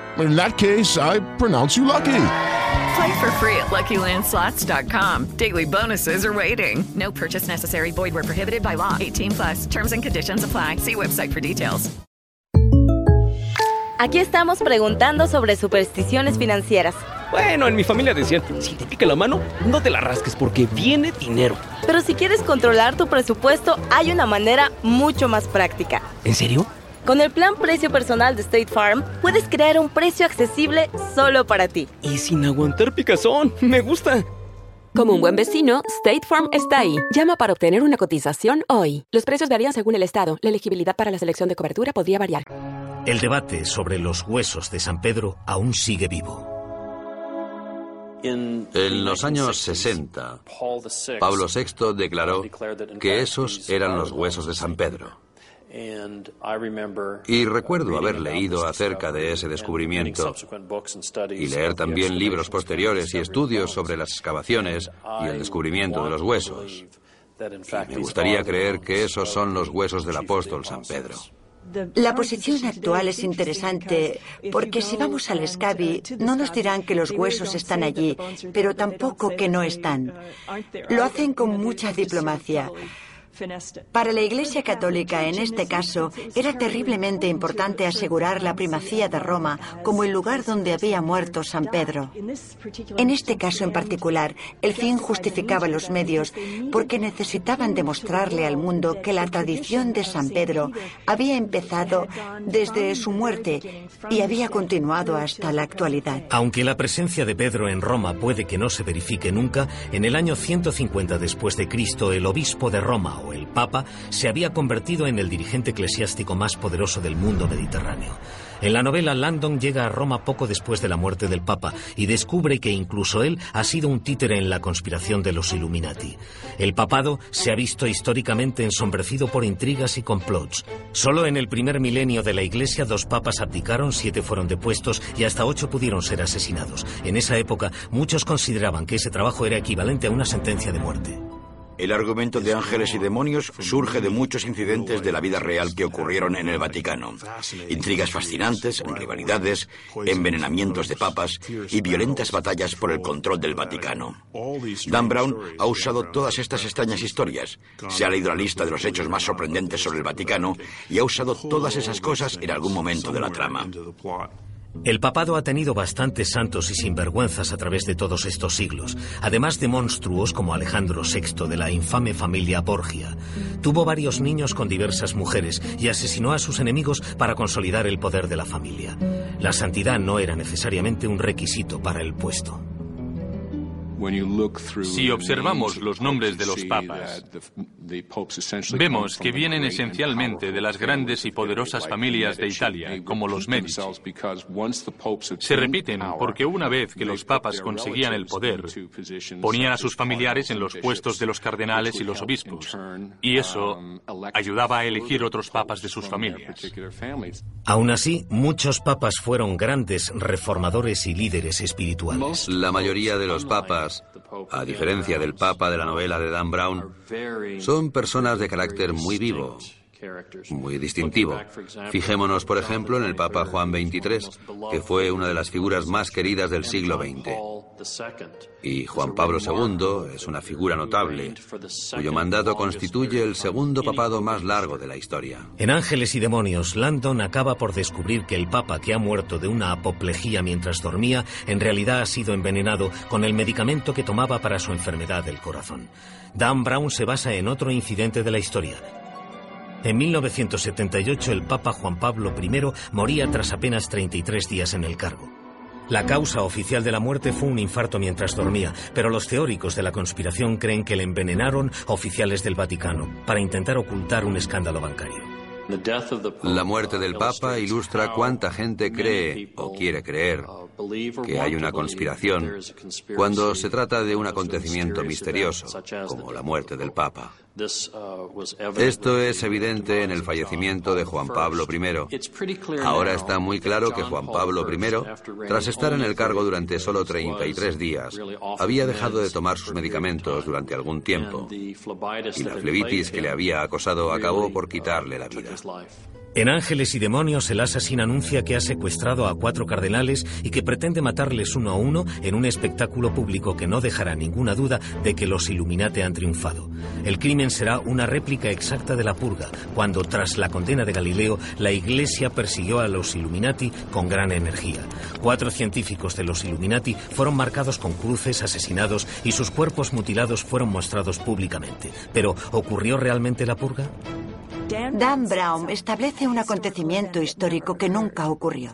Speaker 13: In that case, I pronounce you lucky.
Speaker 10: Play for free at LuckyLandSlots.com. Daily bonuses are waiting. No purchase necessary. Void where prohibited by law. 18 plus. Terms and conditions apply. See website for details.
Speaker 14: Aquí estamos preguntando sobre supersticiones financieras.
Speaker 15: Bueno, en mi familia decían, si te pica la mano, no te la rasques porque viene dinero.
Speaker 14: Pero si quieres controlar tu presupuesto, hay una manera mucho más práctica.
Speaker 15: ¿En serio?
Speaker 14: Con el plan precio personal de State Farm, puedes crear un precio accesible solo para ti.
Speaker 15: Y sin aguantar picazón, me gusta.
Speaker 16: Como un buen vecino, State Farm está ahí. Llama para obtener una cotización hoy. Los precios varían según el estado. La elegibilidad para la selección de cobertura podría variar.
Speaker 2: El debate sobre los huesos de San Pedro aún sigue vivo.
Speaker 4: En los años 60, Pablo VI declaró que esos eran los huesos de San Pedro. Y recuerdo haber leído acerca de ese descubrimiento y leer también libros posteriores y estudios sobre las excavaciones y el descubrimiento de los huesos. Y me gustaría creer que esos son los huesos del apóstol San Pedro.
Speaker 12: La posición actual es interesante porque si vamos al Scabi no nos dirán que los huesos están allí, pero tampoco que no están. Lo hacen con mucha diplomacia. Para la Iglesia Católica, en este caso, era terriblemente importante asegurar la primacía de Roma como el lugar donde había muerto San Pedro. En este caso en particular, el fin justificaba los medios porque necesitaban demostrarle al mundo que la tradición de San Pedro había empezado desde su muerte y había continuado hasta la actualidad.
Speaker 2: Aunque la presencia de Pedro en Roma puede que no se verifique nunca, en el año 150 después de Cristo, el obispo de Roma, el Papa, se había convertido en el dirigente eclesiástico más poderoso del mundo mediterráneo. En la novela, Landon llega a Roma poco después de la muerte del Papa y descubre que incluso él ha sido un títere en la conspiración de los Illuminati. El papado se ha visto históricamente ensombrecido por intrigas y complots. Solo en el primer milenio de la Iglesia dos papas abdicaron, siete fueron depuestos y hasta ocho pudieron ser asesinados. En esa época, muchos consideraban que ese trabajo era equivalente a una sentencia de muerte.
Speaker 3: El argumento de ángeles y demonios surge de muchos incidentes de la vida real que ocurrieron en el Vaticano. Intrigas fascinantes, rivalidades, envenenamientos de papas y violentas batallas por el control del Vaticano. Dan Brown ha usado todas estas extrañas historias. Se ha leído la lista de los hechos más sorprendentes sobre el Vaticano y ha usado todas esas cosas en algún momento de la trama.
Speaker 2: El papado ha tenido bastantes santos y sinvergüenzas a través de todos estos siglos, además de monstruos como Alejandro VI de la infame familia Borgia. Tuvo varios niños con diversas mujeres y asesinó a sus enemigos para consolidar el poder de la familia. La santidad no era necesariamente un requisito para el puesto.
Speaker 6: Si observamos los nombres de los papas, vemos que vienen esencialmente de las grandes y poderosas familias de Italia, como los Medici. Se repiten porque una vez que los papas conseguían el poder, ponían a sus familiares en los puestos de los cardenales y los obispos, y eso ayudaba a elegir otros papas de sus familias.
Speaker 2: Aún así, muchos papas fueron grandes reformadores y líderes espirituales.
Speaker 4: La mayoría de los papas a diferencia del Papa de la novela de Dan Brown, son personas de carácter muy vivo, muy distintivo. Fijémonos, por ejemplo, en el Papa Juan XXIII, que fue una de las figuras más queridas del siglo XX. Y Juan Pablo II es una figura notable, cuyo mandato constituye el segundo papado más largo de la historia.
Speaker 2: En Ángeles y Demonios, Landon acaba por descubrir que el Papa que ha muerto de una apoplejía mientras dormía, en realidad ha sido envenenado con el medicamento que tomaba para su enfermedad del corazón. Dan Brown se basa en otro incidente de la historia, en 1978 el Papa Juan Pablo I moría tras apenas 33 días en el cargo. La causa oficial de la muerte fue un infarto mientras dormía, pero los teóricos de la conspiración creen que le envenenaron oficiales del Vaticano para intentar ocultar un escándalo bancario.
Speaker 4: La muerte del Papa ilustra cuánta gente cree o quiere creer que hay una conspiración cuando se trata de un acontecimiento misterioso, como la muerte del Papa. Esto es evidente en el fallecimiento de Juan Pablo I. Ahora está muy claro que Juan Pablo I, tras estar en el cargo durante solo 33 días, había dejado de tomar sus medicamentos durante algún tiempo y la flebitis que le había acosado acabó por quitarle la vida.
Speaker 2: En Ángeles y Demonios, el asesino anuncia que ha secuestrado a cuatro cardenales y que pretende matarles uno a uno en un espectáculo público que no dejará ninguna duda de que los Illuminati han triunfado. El crimen será una réplica exacta de la purga, cuando tras la condena de Galileo, la Iglesia persiguió a los Illuminati con gran energía. Cuatro científicos de los Illuminati fueron marcados con cruces, asesinados y sus cuerpos mutilados fueron mostrados públicamente. Pero, ¿ocurrió realmente la purga?
Speaker 12: Dan Brown establece un acontecimiento histórico que nunca ocurrió.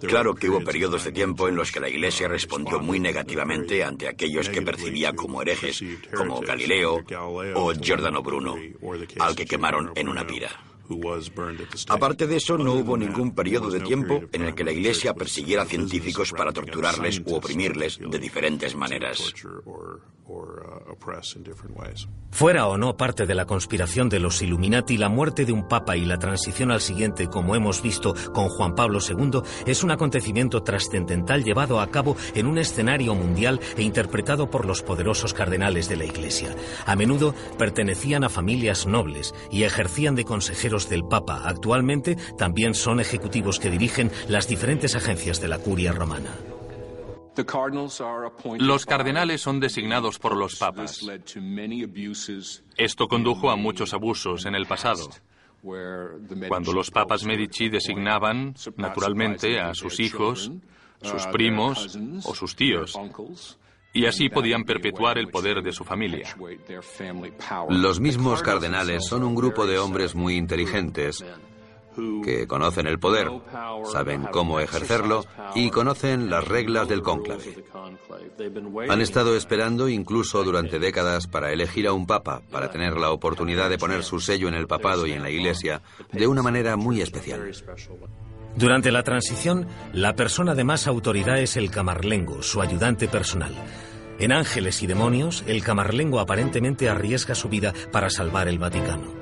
Speaker 3: Claro que hubo periodos de tiempo en los que la Iglesia respondió muy negativamente ante aquellos que percibía como herejes, como Galileo o Giordano Bruno, al que quemaron en una pira. Aparte de eso, no hubo ningún periodo de tiempo en el que la Iglesia persiguiera científicos para torturarles u oprimirles de diferentes maneras.
Speaker 2: Fuera o no parte de la conspiración de los Illuminati, la muerte de un papa y la transición al siguiente, como hemos visto con Juan Pablo II, es un acontecimiento trascendental llevado a cabo en un escenario mundial e interpretado por los poderosos cardenales de la Iglesia. A menudo pertenecían a familias nobles y ejercían de consejeros del Papa. Actualmente también son ejecutivos que dirigen las diferentes agencias de la curia romana.
Speaker 6: Los cardenales son designados por los papas. Esto condujo a muchos abusos en el pasado. Cuando los papas Medici designaban, naturalmente, a sus hijos, sus primos o sus tíos, y así podían perpetuar el poder de su familia.
Speaker 4: Los mismos cardenales son un grupo de hombres muy inteligentes que conocen el poder, saben cómo ejercerlo y conocen las reglas del cónclave. Han estado esperando incluso durante décadas para elegir a un papa, para tener la oportunidad de poner su sello en el papado y en la iglesia de una manera muy especial.
Speaker 2: Durante la transición, la persona de más autoridad es el camarlengo, su ayudante personal. En Ángeles y Demonios, el camarlengo aparentemente arriesga su vida para salvar el Vaticano.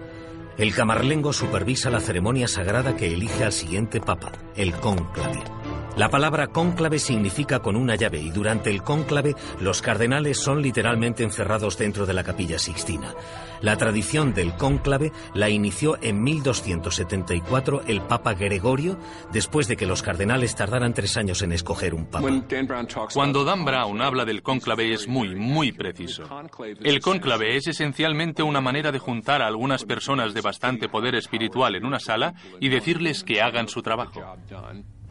Speaker 2: El camarlengo supervisa la ceremonia sagrada que elige al siguiente papa, el cónclave. La palabra cónclave significa con una llave y durante el cónclave los cardenales son literalmente encerrados dentro de la capilla sixtina. La tradición del cónclave la inició en 1274 el Papa Gregorio, después de que los cardenales tardaran tres años en escoger un papa.
Speaker 6: Cuando Dan Brown habla del cónclave es muy, muy preciso. El cónclave es esencialmente una manera de juntar a algunas personas de bastante poder espiritual en una sala y decirles que hagan su trabajo.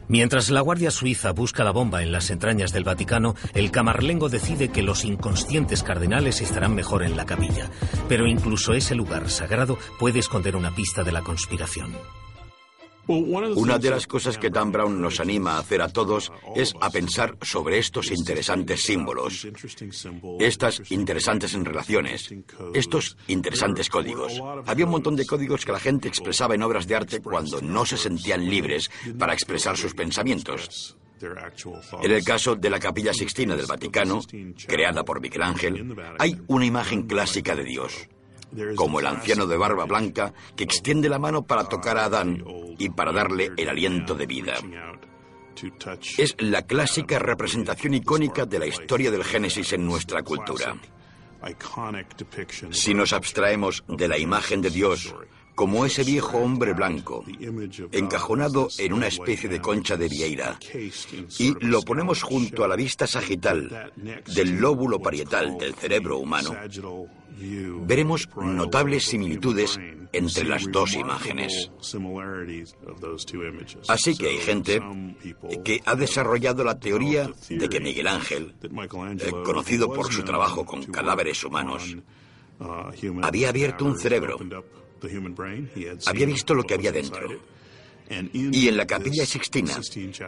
Speaker 2: Mientras la Guardia Suiza busca la bomba en las entrañas del Vaticano, el camarlengo decide que los inconscientes cardenales estarán mejor en la capilla. Pero incluso ese lugar sagrado puede esconder una pista de la conspiración.
Speaker 3: Una de las cosas que Dan Brown nos anima a hacer a todos es a pensar sobre estos interesantes símbolos, estas interesantes relaciones, estos interesantes códigos. Había un montón de códigos que la gente expresaba en obras de arte cuando no se sentían libres para expresar sus pensamientos. En el caso de la Capilla Sixtina del Vaticano, creada por Miguel Ángel, hay una imagen clásica de Dios como el anciano de barba blanca que extiende la mano para tocar a Adán y para darle el aliento de vida. Es la clásica representación icónica de la historia del Génesis en nuestra cultura. Si nos abstraemos de la imagen de Dios como ese viejo hombre blanco, encajonado en una especie de concha de vieira, y lo ponemos junto a la vista sagital del lóbulo parietal del cerebro humano, veremos notables similitudes entre las dos imágenes. Así que hay gente que ha desarrollado la teoría de que Miguel Ángel, eh, conocido por su trabajo con cadáveres humanos, había abierto un cerebro había visto lo que había dentro. Y en la capilla Sixtina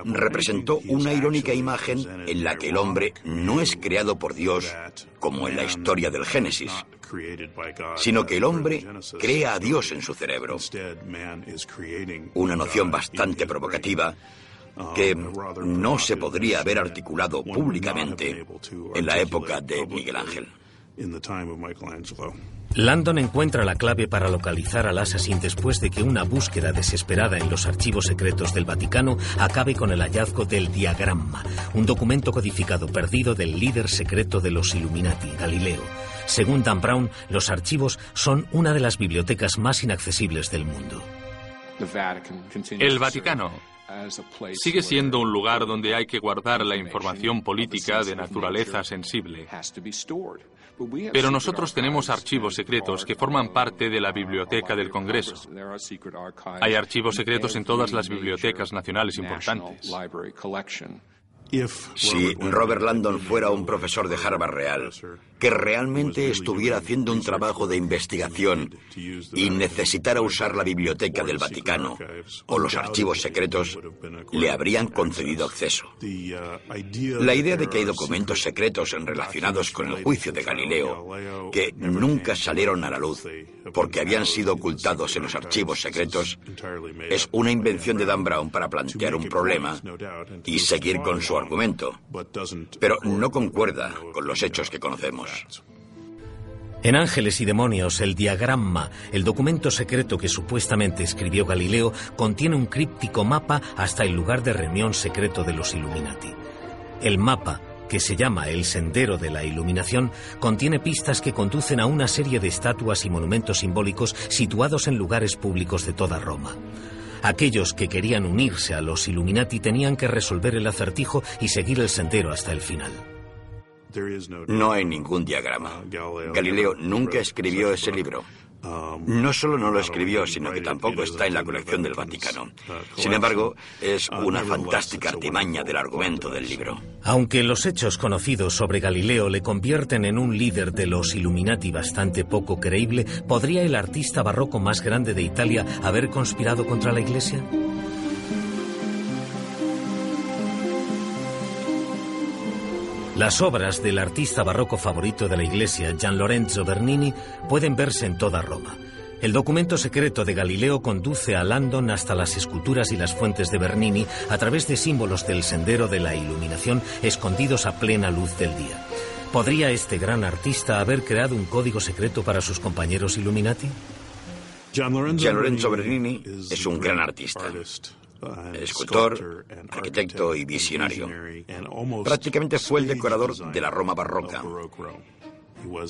Speaker 3: representó una irónica imagen en la que el hombre no es creado por Dios como en la historia del Génesis, sino que el hombre crea a Dios en su cerebro. Una noción bastante provocativa que no se podría haber articulado públicamente en la época de Miguel Ángel.
Speaker 2: Landon encuentra la clave para localizar al Assassin después de que una búsqueda desesperada en los archivos secretos del Vaticano acabe con el hallazgo del diagrama, un documento codificado perdido del líder secreto de los Illuminati, Galileo. Según Dan Brown, los archivos son una de las bibliotecas más inaccesibles del mundo.
Speaker 6: El Vaticano sigue siendo un lugar donde hay que guardar la información política de naturaleza sensible. Pero nosotros tenemos archivos secretos que forman parte de la biblioteca del Congreso. Hay archivos secretos en todas las bibliotecas nacionales importantes.
Speaker 3: Si Robert Landon fuera un profesor de Harvard real, que realmente estuviera haciendo un trabajo de investigación y necesitara usar la biblioteca del Vaticano o los archivos secretos, le habrían concedido acceso. La idea de que hay documentos secretos relacionados con el juicio de Galileo que nunca salieron a la luz porque habían sido ocultados en los archivos secretos. es una invención de Dan Brown para plantear un problema y seguir con su argumento, pero no concuerda con los hechos que conocemos.
Speaker 2: En Ángeles y Demonios, el diagrama, el documento secreto que supuestamente escribió Galileo, contiene un críptico mapa hasta el lugar de reunión secreto de los Illuminati. El mapa, que se llama el Sendero de la Iluminación, contiene pistas que conducen a una serie de estatuas y monumentos simbólicos situados en lugares públicos de toda Roma. Aquellos que querían unirse a los Illuminati tenían que resolver el acertijo y seguir el sendero hasta el final.
Speaker 3: No hay ningún diagrama. Galileo nunca escribió ese libro. No solo no lo escribió, sino que tampoco está en la colección del Vaticano. Sin embargo, es una fantástica artimaña del argumento del libro.
Speaker 2: Aunque los hechos conocidos sobre Galileo le convierten en un líder de los Illuminati bastante poco creíble, ¿podría el artista barroco más grande de Italia haber conspirado contra la Iglesia? Las obras del artista barroco favorito de la Iglesia, Gian Lorenzo Bernini, pueden verse en toda Roma. El documento secreto de Galileo conduce a Landon hasta las esculturas y las fuentes de Bernini a través de símbolos del sendero de la iluminación escondidos a plena luz del día. ¿Podría este gran artista haber creado un código secreto para sus compañeros Illuminati?
Speaker 3: Gian Lorenzo Bernini es un gran artista escultor, arquitecto y visionario. Prácticamente fue el decorador de la Roma barroca.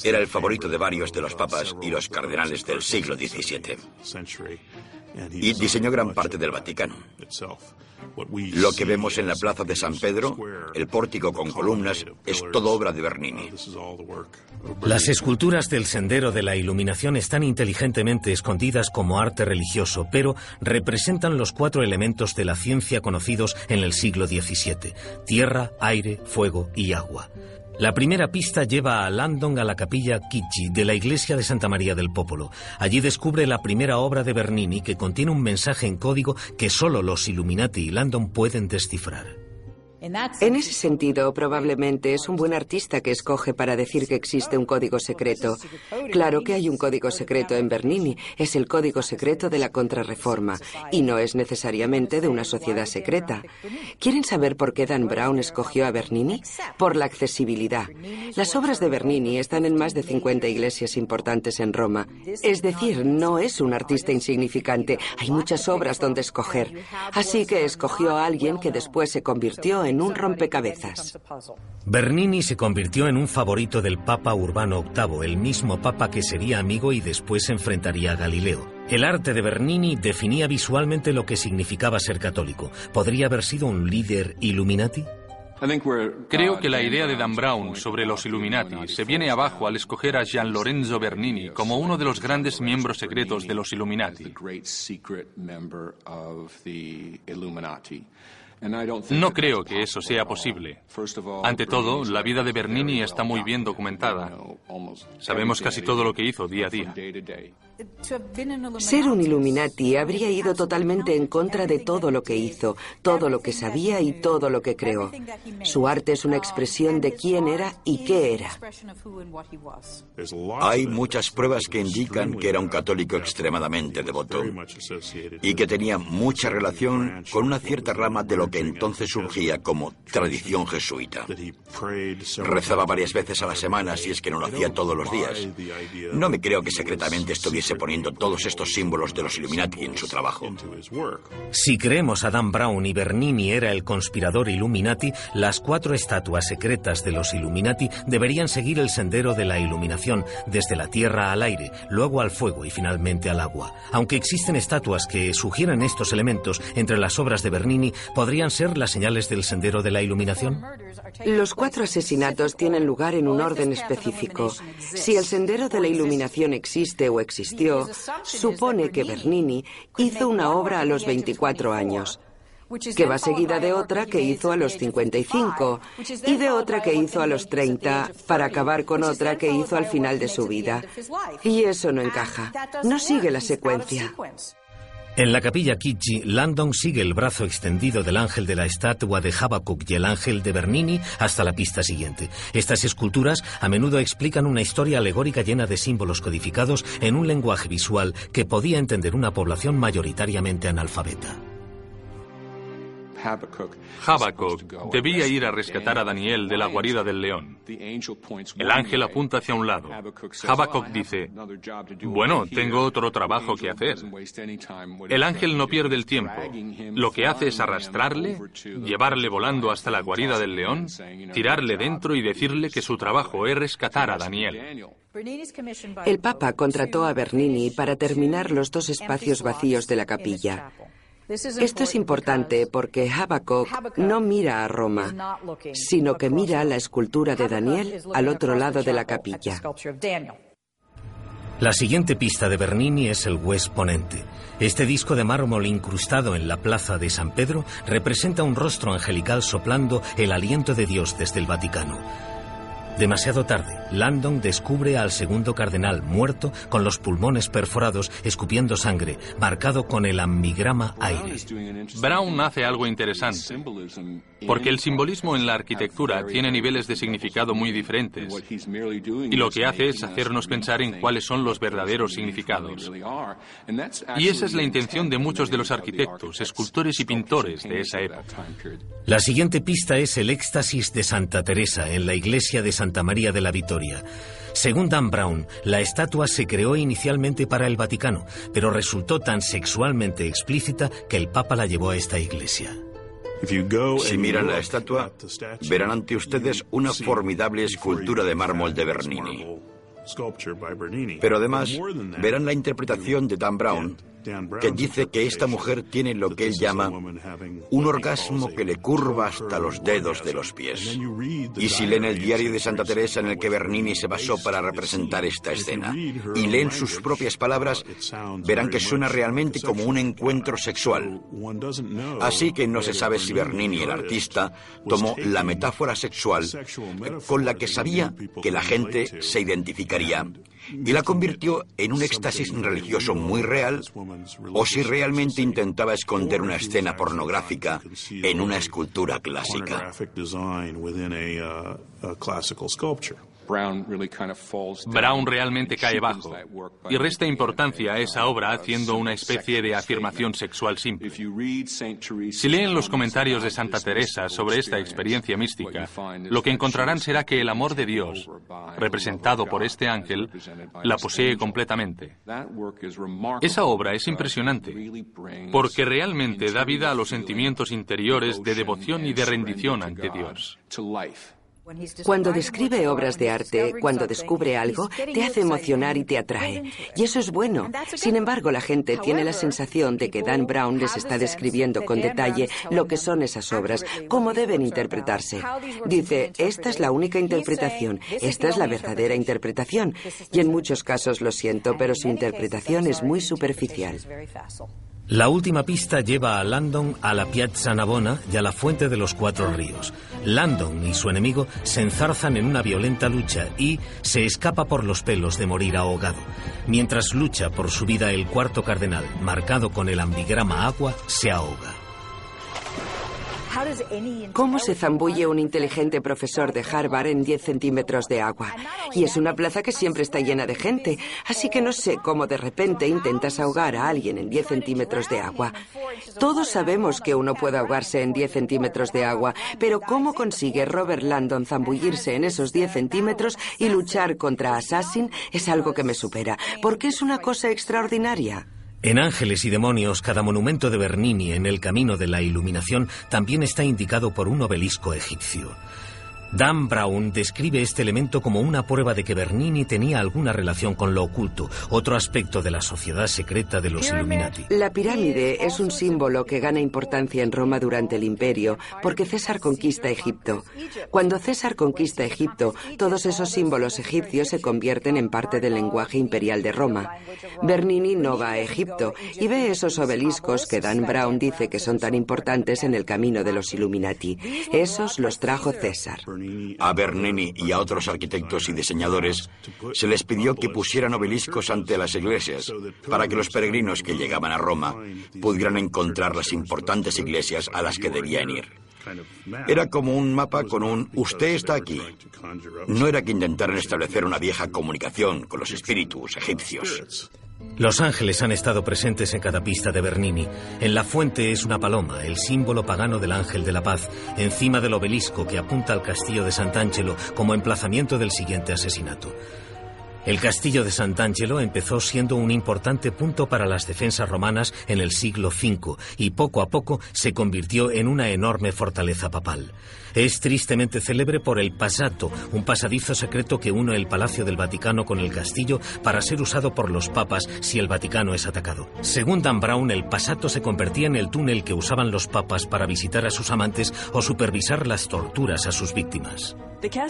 Speaker 3: Era el favorito de varios de los papas y los cardenales del siglo XVII. Y diseñó gran parte del Vaticano. Lo que vemos en la plaza de San Pedro, el pórtico con columnas, es todo obra de Bernini.
Speaker 2: Las esculturas del Sendero de la Iluminación están inteligentemente escondidas como arte religioso, pero representan los cuatro elementos de la ciencia conocidos en el siglo XVII, tierra, aire, fuego y agua. La primera pista lleva a Landon a la capilla Kichi de la iglesia de Santa María del Popolo. Allí descubre la primera obra de Bernini que contiene un mensaje en código que solo los Illuminati y Landon pueden descifrar.
Speaker 11: En ese sentido, probablemente es un buen artista que escoge para decir que existe un código secreto. Claro que hay un código secreto en Bernini, es el código secreto de la contrarreforma, y no es necesariamente de una sociedad secreta. ¿Quieren saber por qué Dan Brown escogió a Bernini? Por la accesibilidad. Las obras de Bernini están en más de 50 iglesias importantes en Roma. Es decir, no es un artista insignificante, hay muchas obras donde escoger. Así que escogió a alguien que después se convirtió en en un rompecabezas.
Speaker 2: Bernini se convirtió en un favorito del Papa Urbano VIII, el mismo Papa que sería amigo y después enfrentaría a Galileo. El arte de Bernini definía visualmente lo que significaba ser católico. ¿Podría haber sido un líder Illuminati?
Speaker 6: Creo que la idea de Dan Brown sobre los Illuminati se viene abajo al escoger a Gian Lorenzo Bernini como uno de los grandes miembros secretos de los Illuminati. No creo que eso sea posible. Ante todo, la vida de Bernini está muy bien documentada. Sabemos casi todo lo que hizo día a día.
Speaker 11: Ser un Illuminati habría ido totalmente en contra de todo lo que hizo, todo lo que sabía y todo lo que creó. Su arte es una expresión de quién era y qué era.
Speaker 3: Hay muchas pruebas que indican que era un católico extremadamente devoto y que tenía mucha relación con una cierta rama de lo que entonces surgía como tradición jesuita. Rezaba varias veces a la semana si es que no lo hacía todos los días. No me creo que secretamente estuviese poniendo todos estos símbolos de los Illuminati en su trabajo.
Speaker 2: Si creemos a Dan Brown y Bernini era el conspirador Illuminati, las cuatro estatuas secretas de los Illuminati deberían seguir el sendero de la iluminación, desde la tierra al aire, luego al fuego y finalmente al agua. Aunque existen estatuas que sugieren estos elementos entre las obras de Bernini, ¿podrían ser las señales del sendero de la iluminación?
Speaker 11: Los cuatro asesinatos tienen lugar en un orden específico. Si el sendero de la iluminación existe o existió, supone que Bernini hizo una obra a los 24 años que va seguida de otra que hizo a los 55 y de otra que hizo a los 30 para acabar con otra que hizo al final de su vida. Y eso no encaja, no sigue la secuencia.
Speaker 2: En la capilla Kichi, Landon sigue el brazo extendido del ángel de la estatua de Habacuc y el ángel de Bernini hasta la pista siguiente. Estas esculturas a menudo explican una historia alegórica llena de símbolos codificados en un lenguaje visual que podía entender una población mayoritariamente analfabeta.
Speaker 6: Habacuc debía ir a rescatar a Daniel de la guarida del león. El ángel apunta hacia un lado. Habacuc dice, bueno, tengo otro trabajo que hacer. El ángel no pierde el tiempo. Lo que hace es arrastrarle, llevarle volando hasta la guarida del león, tirarle dentro y decirle que su trabajo es rescatar a Daniel.
Speaker 11: El Papa contrató a Bernini para terminar los dos espacios vacíos de la capilla. Esto es importante porque Habacuc no mira a Roma, sino que mira la escultura de Daniel al otro lado de la capilla.
Speaker 2: La siguiente pista de Bernini es el West Ponente. Este disco de mármol incrustado en la plaza de San Pedro representa un rostro angelical soplando el aliento de Dios desde el Vaticano. Demasiado tarde, Landon descubre al segundo cardenal muerto con los pulmones perforados, escupiendo sangre, marcado con el ammigrama aire.
Speaker 6: Brown hace algo interesante, porque el simbolismo en la arquitectura tiene niveles de significado muy diferentes, y lo que hace es hacernos pensar en cuáles son los verdaderos significados. Y esa es la intención de muchos de los arquitectos, escultores y pintores de esa época.
Speaker 2: La siguiente pista es el éxtasis de Santa Teresa en la iglesia de Santa María de la Victoria. Según Dan Brown, la estatua se creó inicialmente para el Vaticano, pero resultó tan sexualmente explícita que el Papa la llevó a esta iglesia.
Speaker 3: Si miran la estatua, verán ante ustedes una formidable escultura de mármol de Bernini. Pero además verán la interpretación de Dan Brown que dice que esta mujer tiene lo que él llama un orgasmo que le curva hasta los dedos de los pies. Y si leen el diario de Santa Teresa en el que Bernini se basó para representar esta escena y leen sus propias palabras, verán que suena realmente como un encuentro sexual. Así que no se sabe si Bernini, el artista, tomó la metáfora sexual con la que sabía que la gente se identificaría y la convirtió en un éxtasis religioso muy real o si realmente intentaba esconder una escena pornográfica en una escultura clásica.
Speaker 6: Brown realmente cae bajo y resta importancia a esa obra haciendo una especie de afirmación sexual simple. Si leen los comentarios de Santa Teresa sobre esta experiencia mística, lo que encontrarán será que el amor de Dios, representado por este ángel, la posee completamente. Esa obra es impresionante porque realmente da vida a los sentimientos interiores de devoción y de rendición ante Dios.
Speaker 11: Cuando describe obras de arte, cuando descubre algo, te hace emocionar y te atrae. Y eso es bueno. Sin embargo, la gente tiene la sensación de que Dan Brown les está describiendo con detalle lo que son esas obras, cómo deben interpretarse. Dice, esta es la única interpretación, esta es la verdadera interpretación. Y en muchos casos lo siento, pero su interpretación es muy superficial.
Speaker 2: La última pista lleva a Landon a la Piazza Navona y a la Fuente de los Cuatro Ríos. Landon y su enemigo se enzarzan en una violenta lucha y se escapa por los pelos de morir ahogado. Mientras lucha por su vida, el cuarto cardenal, marcado con el ambigrama agua, se ahoga.
Speaker 11: ¿Cómo se zambulle un inteligente profesor de Harvard en 10 centímetros de agua? Y es una plaza que siempre está llena de gente, así que no sé cómo de repente intentas ahogar a alguien en 10 centímetros de agua. Todos sabemos que uno puede ahogarse en 10 centímetros de agua, pero ¿cómo consigue Robert Landon zambullirse en esos 10 centímetros y luchar contra Assassin? Es algo que me supera, porque es una cosa extraordinaria.
Speaker 2: En Ángeles y Demonios, cada monumento de Bernini en el camino de la iluminación también está indicado por un obelisco egipcio. Dan Brown describe este elemento como una prueba de que Bernini tenía alguna relación con lo oculto, otro aspecto de la sociedad secreta de los Illuminati.
Speaker 11: La pirámide es un símbolo que gana importancia en Roma durante el imperio, porque César conquista Egipto. Cuando César conquista Egipto, todos esos símbolos egipcios se convierten en parte del lenguaje imperial de Roma. Bernini no va a Egipto y ve esos obeliscos que Dan Brown dice que son tan importantes en el camino de los Illuminati. Esos los trajo César.
Speaker 3: A Bernini y a otros arquitectos y diseñadores se les pidió que pusieran obeliscos ante las iglesias para que los peregrinos que llegaban a Roma pudieran encontrar las importantes iglesias a las que debían ir. Era como un mapa con un usted está aquí. No era que intentaran establecer una vieja comunicación con los espíritus egipcios.
Speaker 2: Los ángeles han estado presentes en cada pista de Bernini. En la fuente es una paloma, el símbolo pagano del ángel de la paz, encima del obelisco que apunta al castillo de Sant'Angelo como emplazamiento del siguiente asesinato. El castillo de Sant'Angelo empezó siendo un importante punto para las defensas romanas en el siglo V y poco a poco se convirtió en una enorme fortaleza papal. Es tristemente célebre por el Pasato, un pasadizo secreto que une el Palacio del Vaticano con el castillo para ser usado por los papas si el Vaticano es atacado. Según Dan Brown, el Pasato se convertía en el túnel que usaban los papas para visitar a sus amantes o supervisar las torturas a sus víctimas.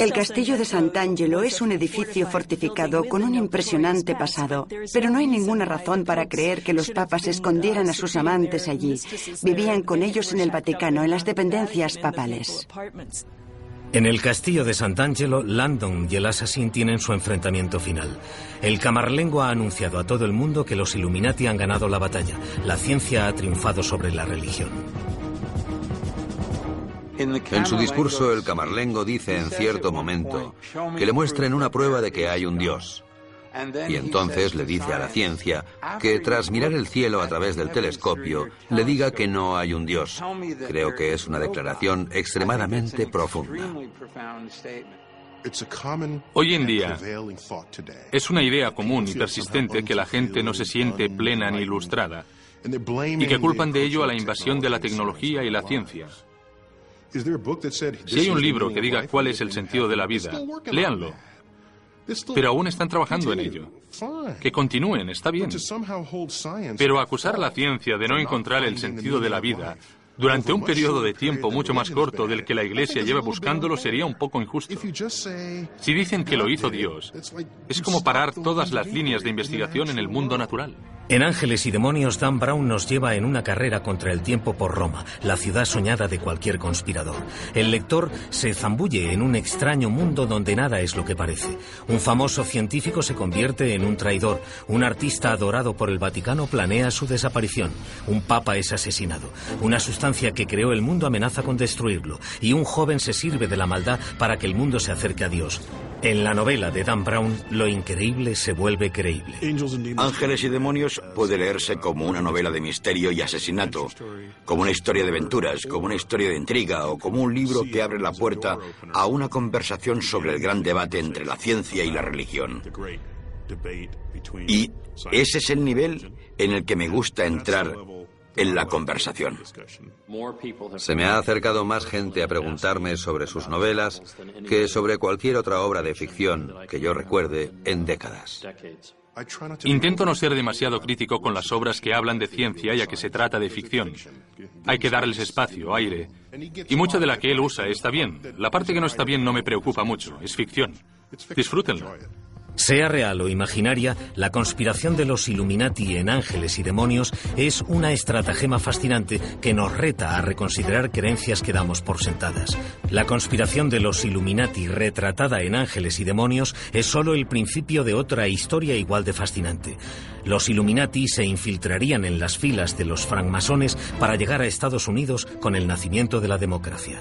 Speaker 12: El castillo de Sant'Angelo es un edificio fortificado con un impresionante pasado, pero no hay ninguna razón para creer que los papas escondieran a sus amantes allí. Vivían con ellos en el Vaticano, en las dependencias papales.
Speaker 2: En el castillo de Sant'Angelo, Landon y el Assassin tienen su enfrentamiento final. El Camarlengo ha anunciado a todo el mundo que los Illuminati han ganado la batalla. La ciencia ha triunfado sobre la religión.
Speaker 4: En su discurso, el camarlengo dice en cierto momento que le muestren una prueba de que hay un Dios. Y entonces le dice a la ciencia que tras mirar el cielo a través del telescopio, le diga que no hay un Dios. Creo que es una declaración extremadamente profunda.
Speaker 6: Hoy en día es una idea común y persistente que la gente no se siente plena ni ilustrada y que culpan de ello a la invasión de la tecnología y la ciencia. Si hay un libro que diga cuál es el sentido de la vida, léanlo. Pero aún están trabajando en ello. Que continúen, está bien. Pero acusar a la ciencia de no encontrar el sentido de la vida durante un periodo de tiempo mucho más corto del que la Iglesia lleva buscándolo sería un poco injusto. Si dicen que lo hizo Dios, es como parar todas las líneas de investigación en el mundo natural.
Speaker 2: En Ángeles y Demonios, Dan Brown nos lleva en una carrera contra el tiempo por Roma, la ciudad soñada de cualquier conspirador. El lector se zambulle en un extraño mundo donde nada es lo que parece. Un famoso científico se convierte en un traidor. Un artista adorado por el Vaticano planea su desaparición. Un papa es asesinado. Una sustancia que creó el mundo amenaza con destruirlo. Y un joven se sirve de la maldad para que el mundo se acerque a Dios. En la novela de Dan Brown, lo increíble se vuelve creíble.
Speaker 3: Ángeles y Demonios puede leerse como una novela de misterio y asesinato, como una historia de aventuras, como una historia de intriga o como un libro que abre la puerta a una conversación sobre el gran debate entre la ciencia y la religión. Y ese es el nivel en el que me gusta entrar en la conversación.
Speaker 4: Se me ha acercado más gente a preguntarme sobre sus novelas que sobre cualquier otra obra de ficción que yo recuerde en décadas.
Speaker 6: Intento no ser demasiado crítico con las obras que hablan de ciencia ya que se trata de ficción. Hay que darles espacio, aire. Y mucha de la que él usa está bien. La parte que no está bien no me preocupa mucho. Es ficción. Disfrútenlo.
Speaker 2: Sea real o imaginaria, la conspiración de los Illuminati en ángeles y demonios es una estratagema fascinante que nos reta a reconsiderar creencias que damos por sentadas. La conspiración de los Illuminati retratada en ángeles y demonios es solo el principio de otra historia igual de fascinante. Los Illuminati se infiltrarían en las filas de los francmasones para llegar a Estados Unidos con el nacimiento de la democracia.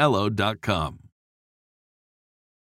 Speaker 17: Hello.com.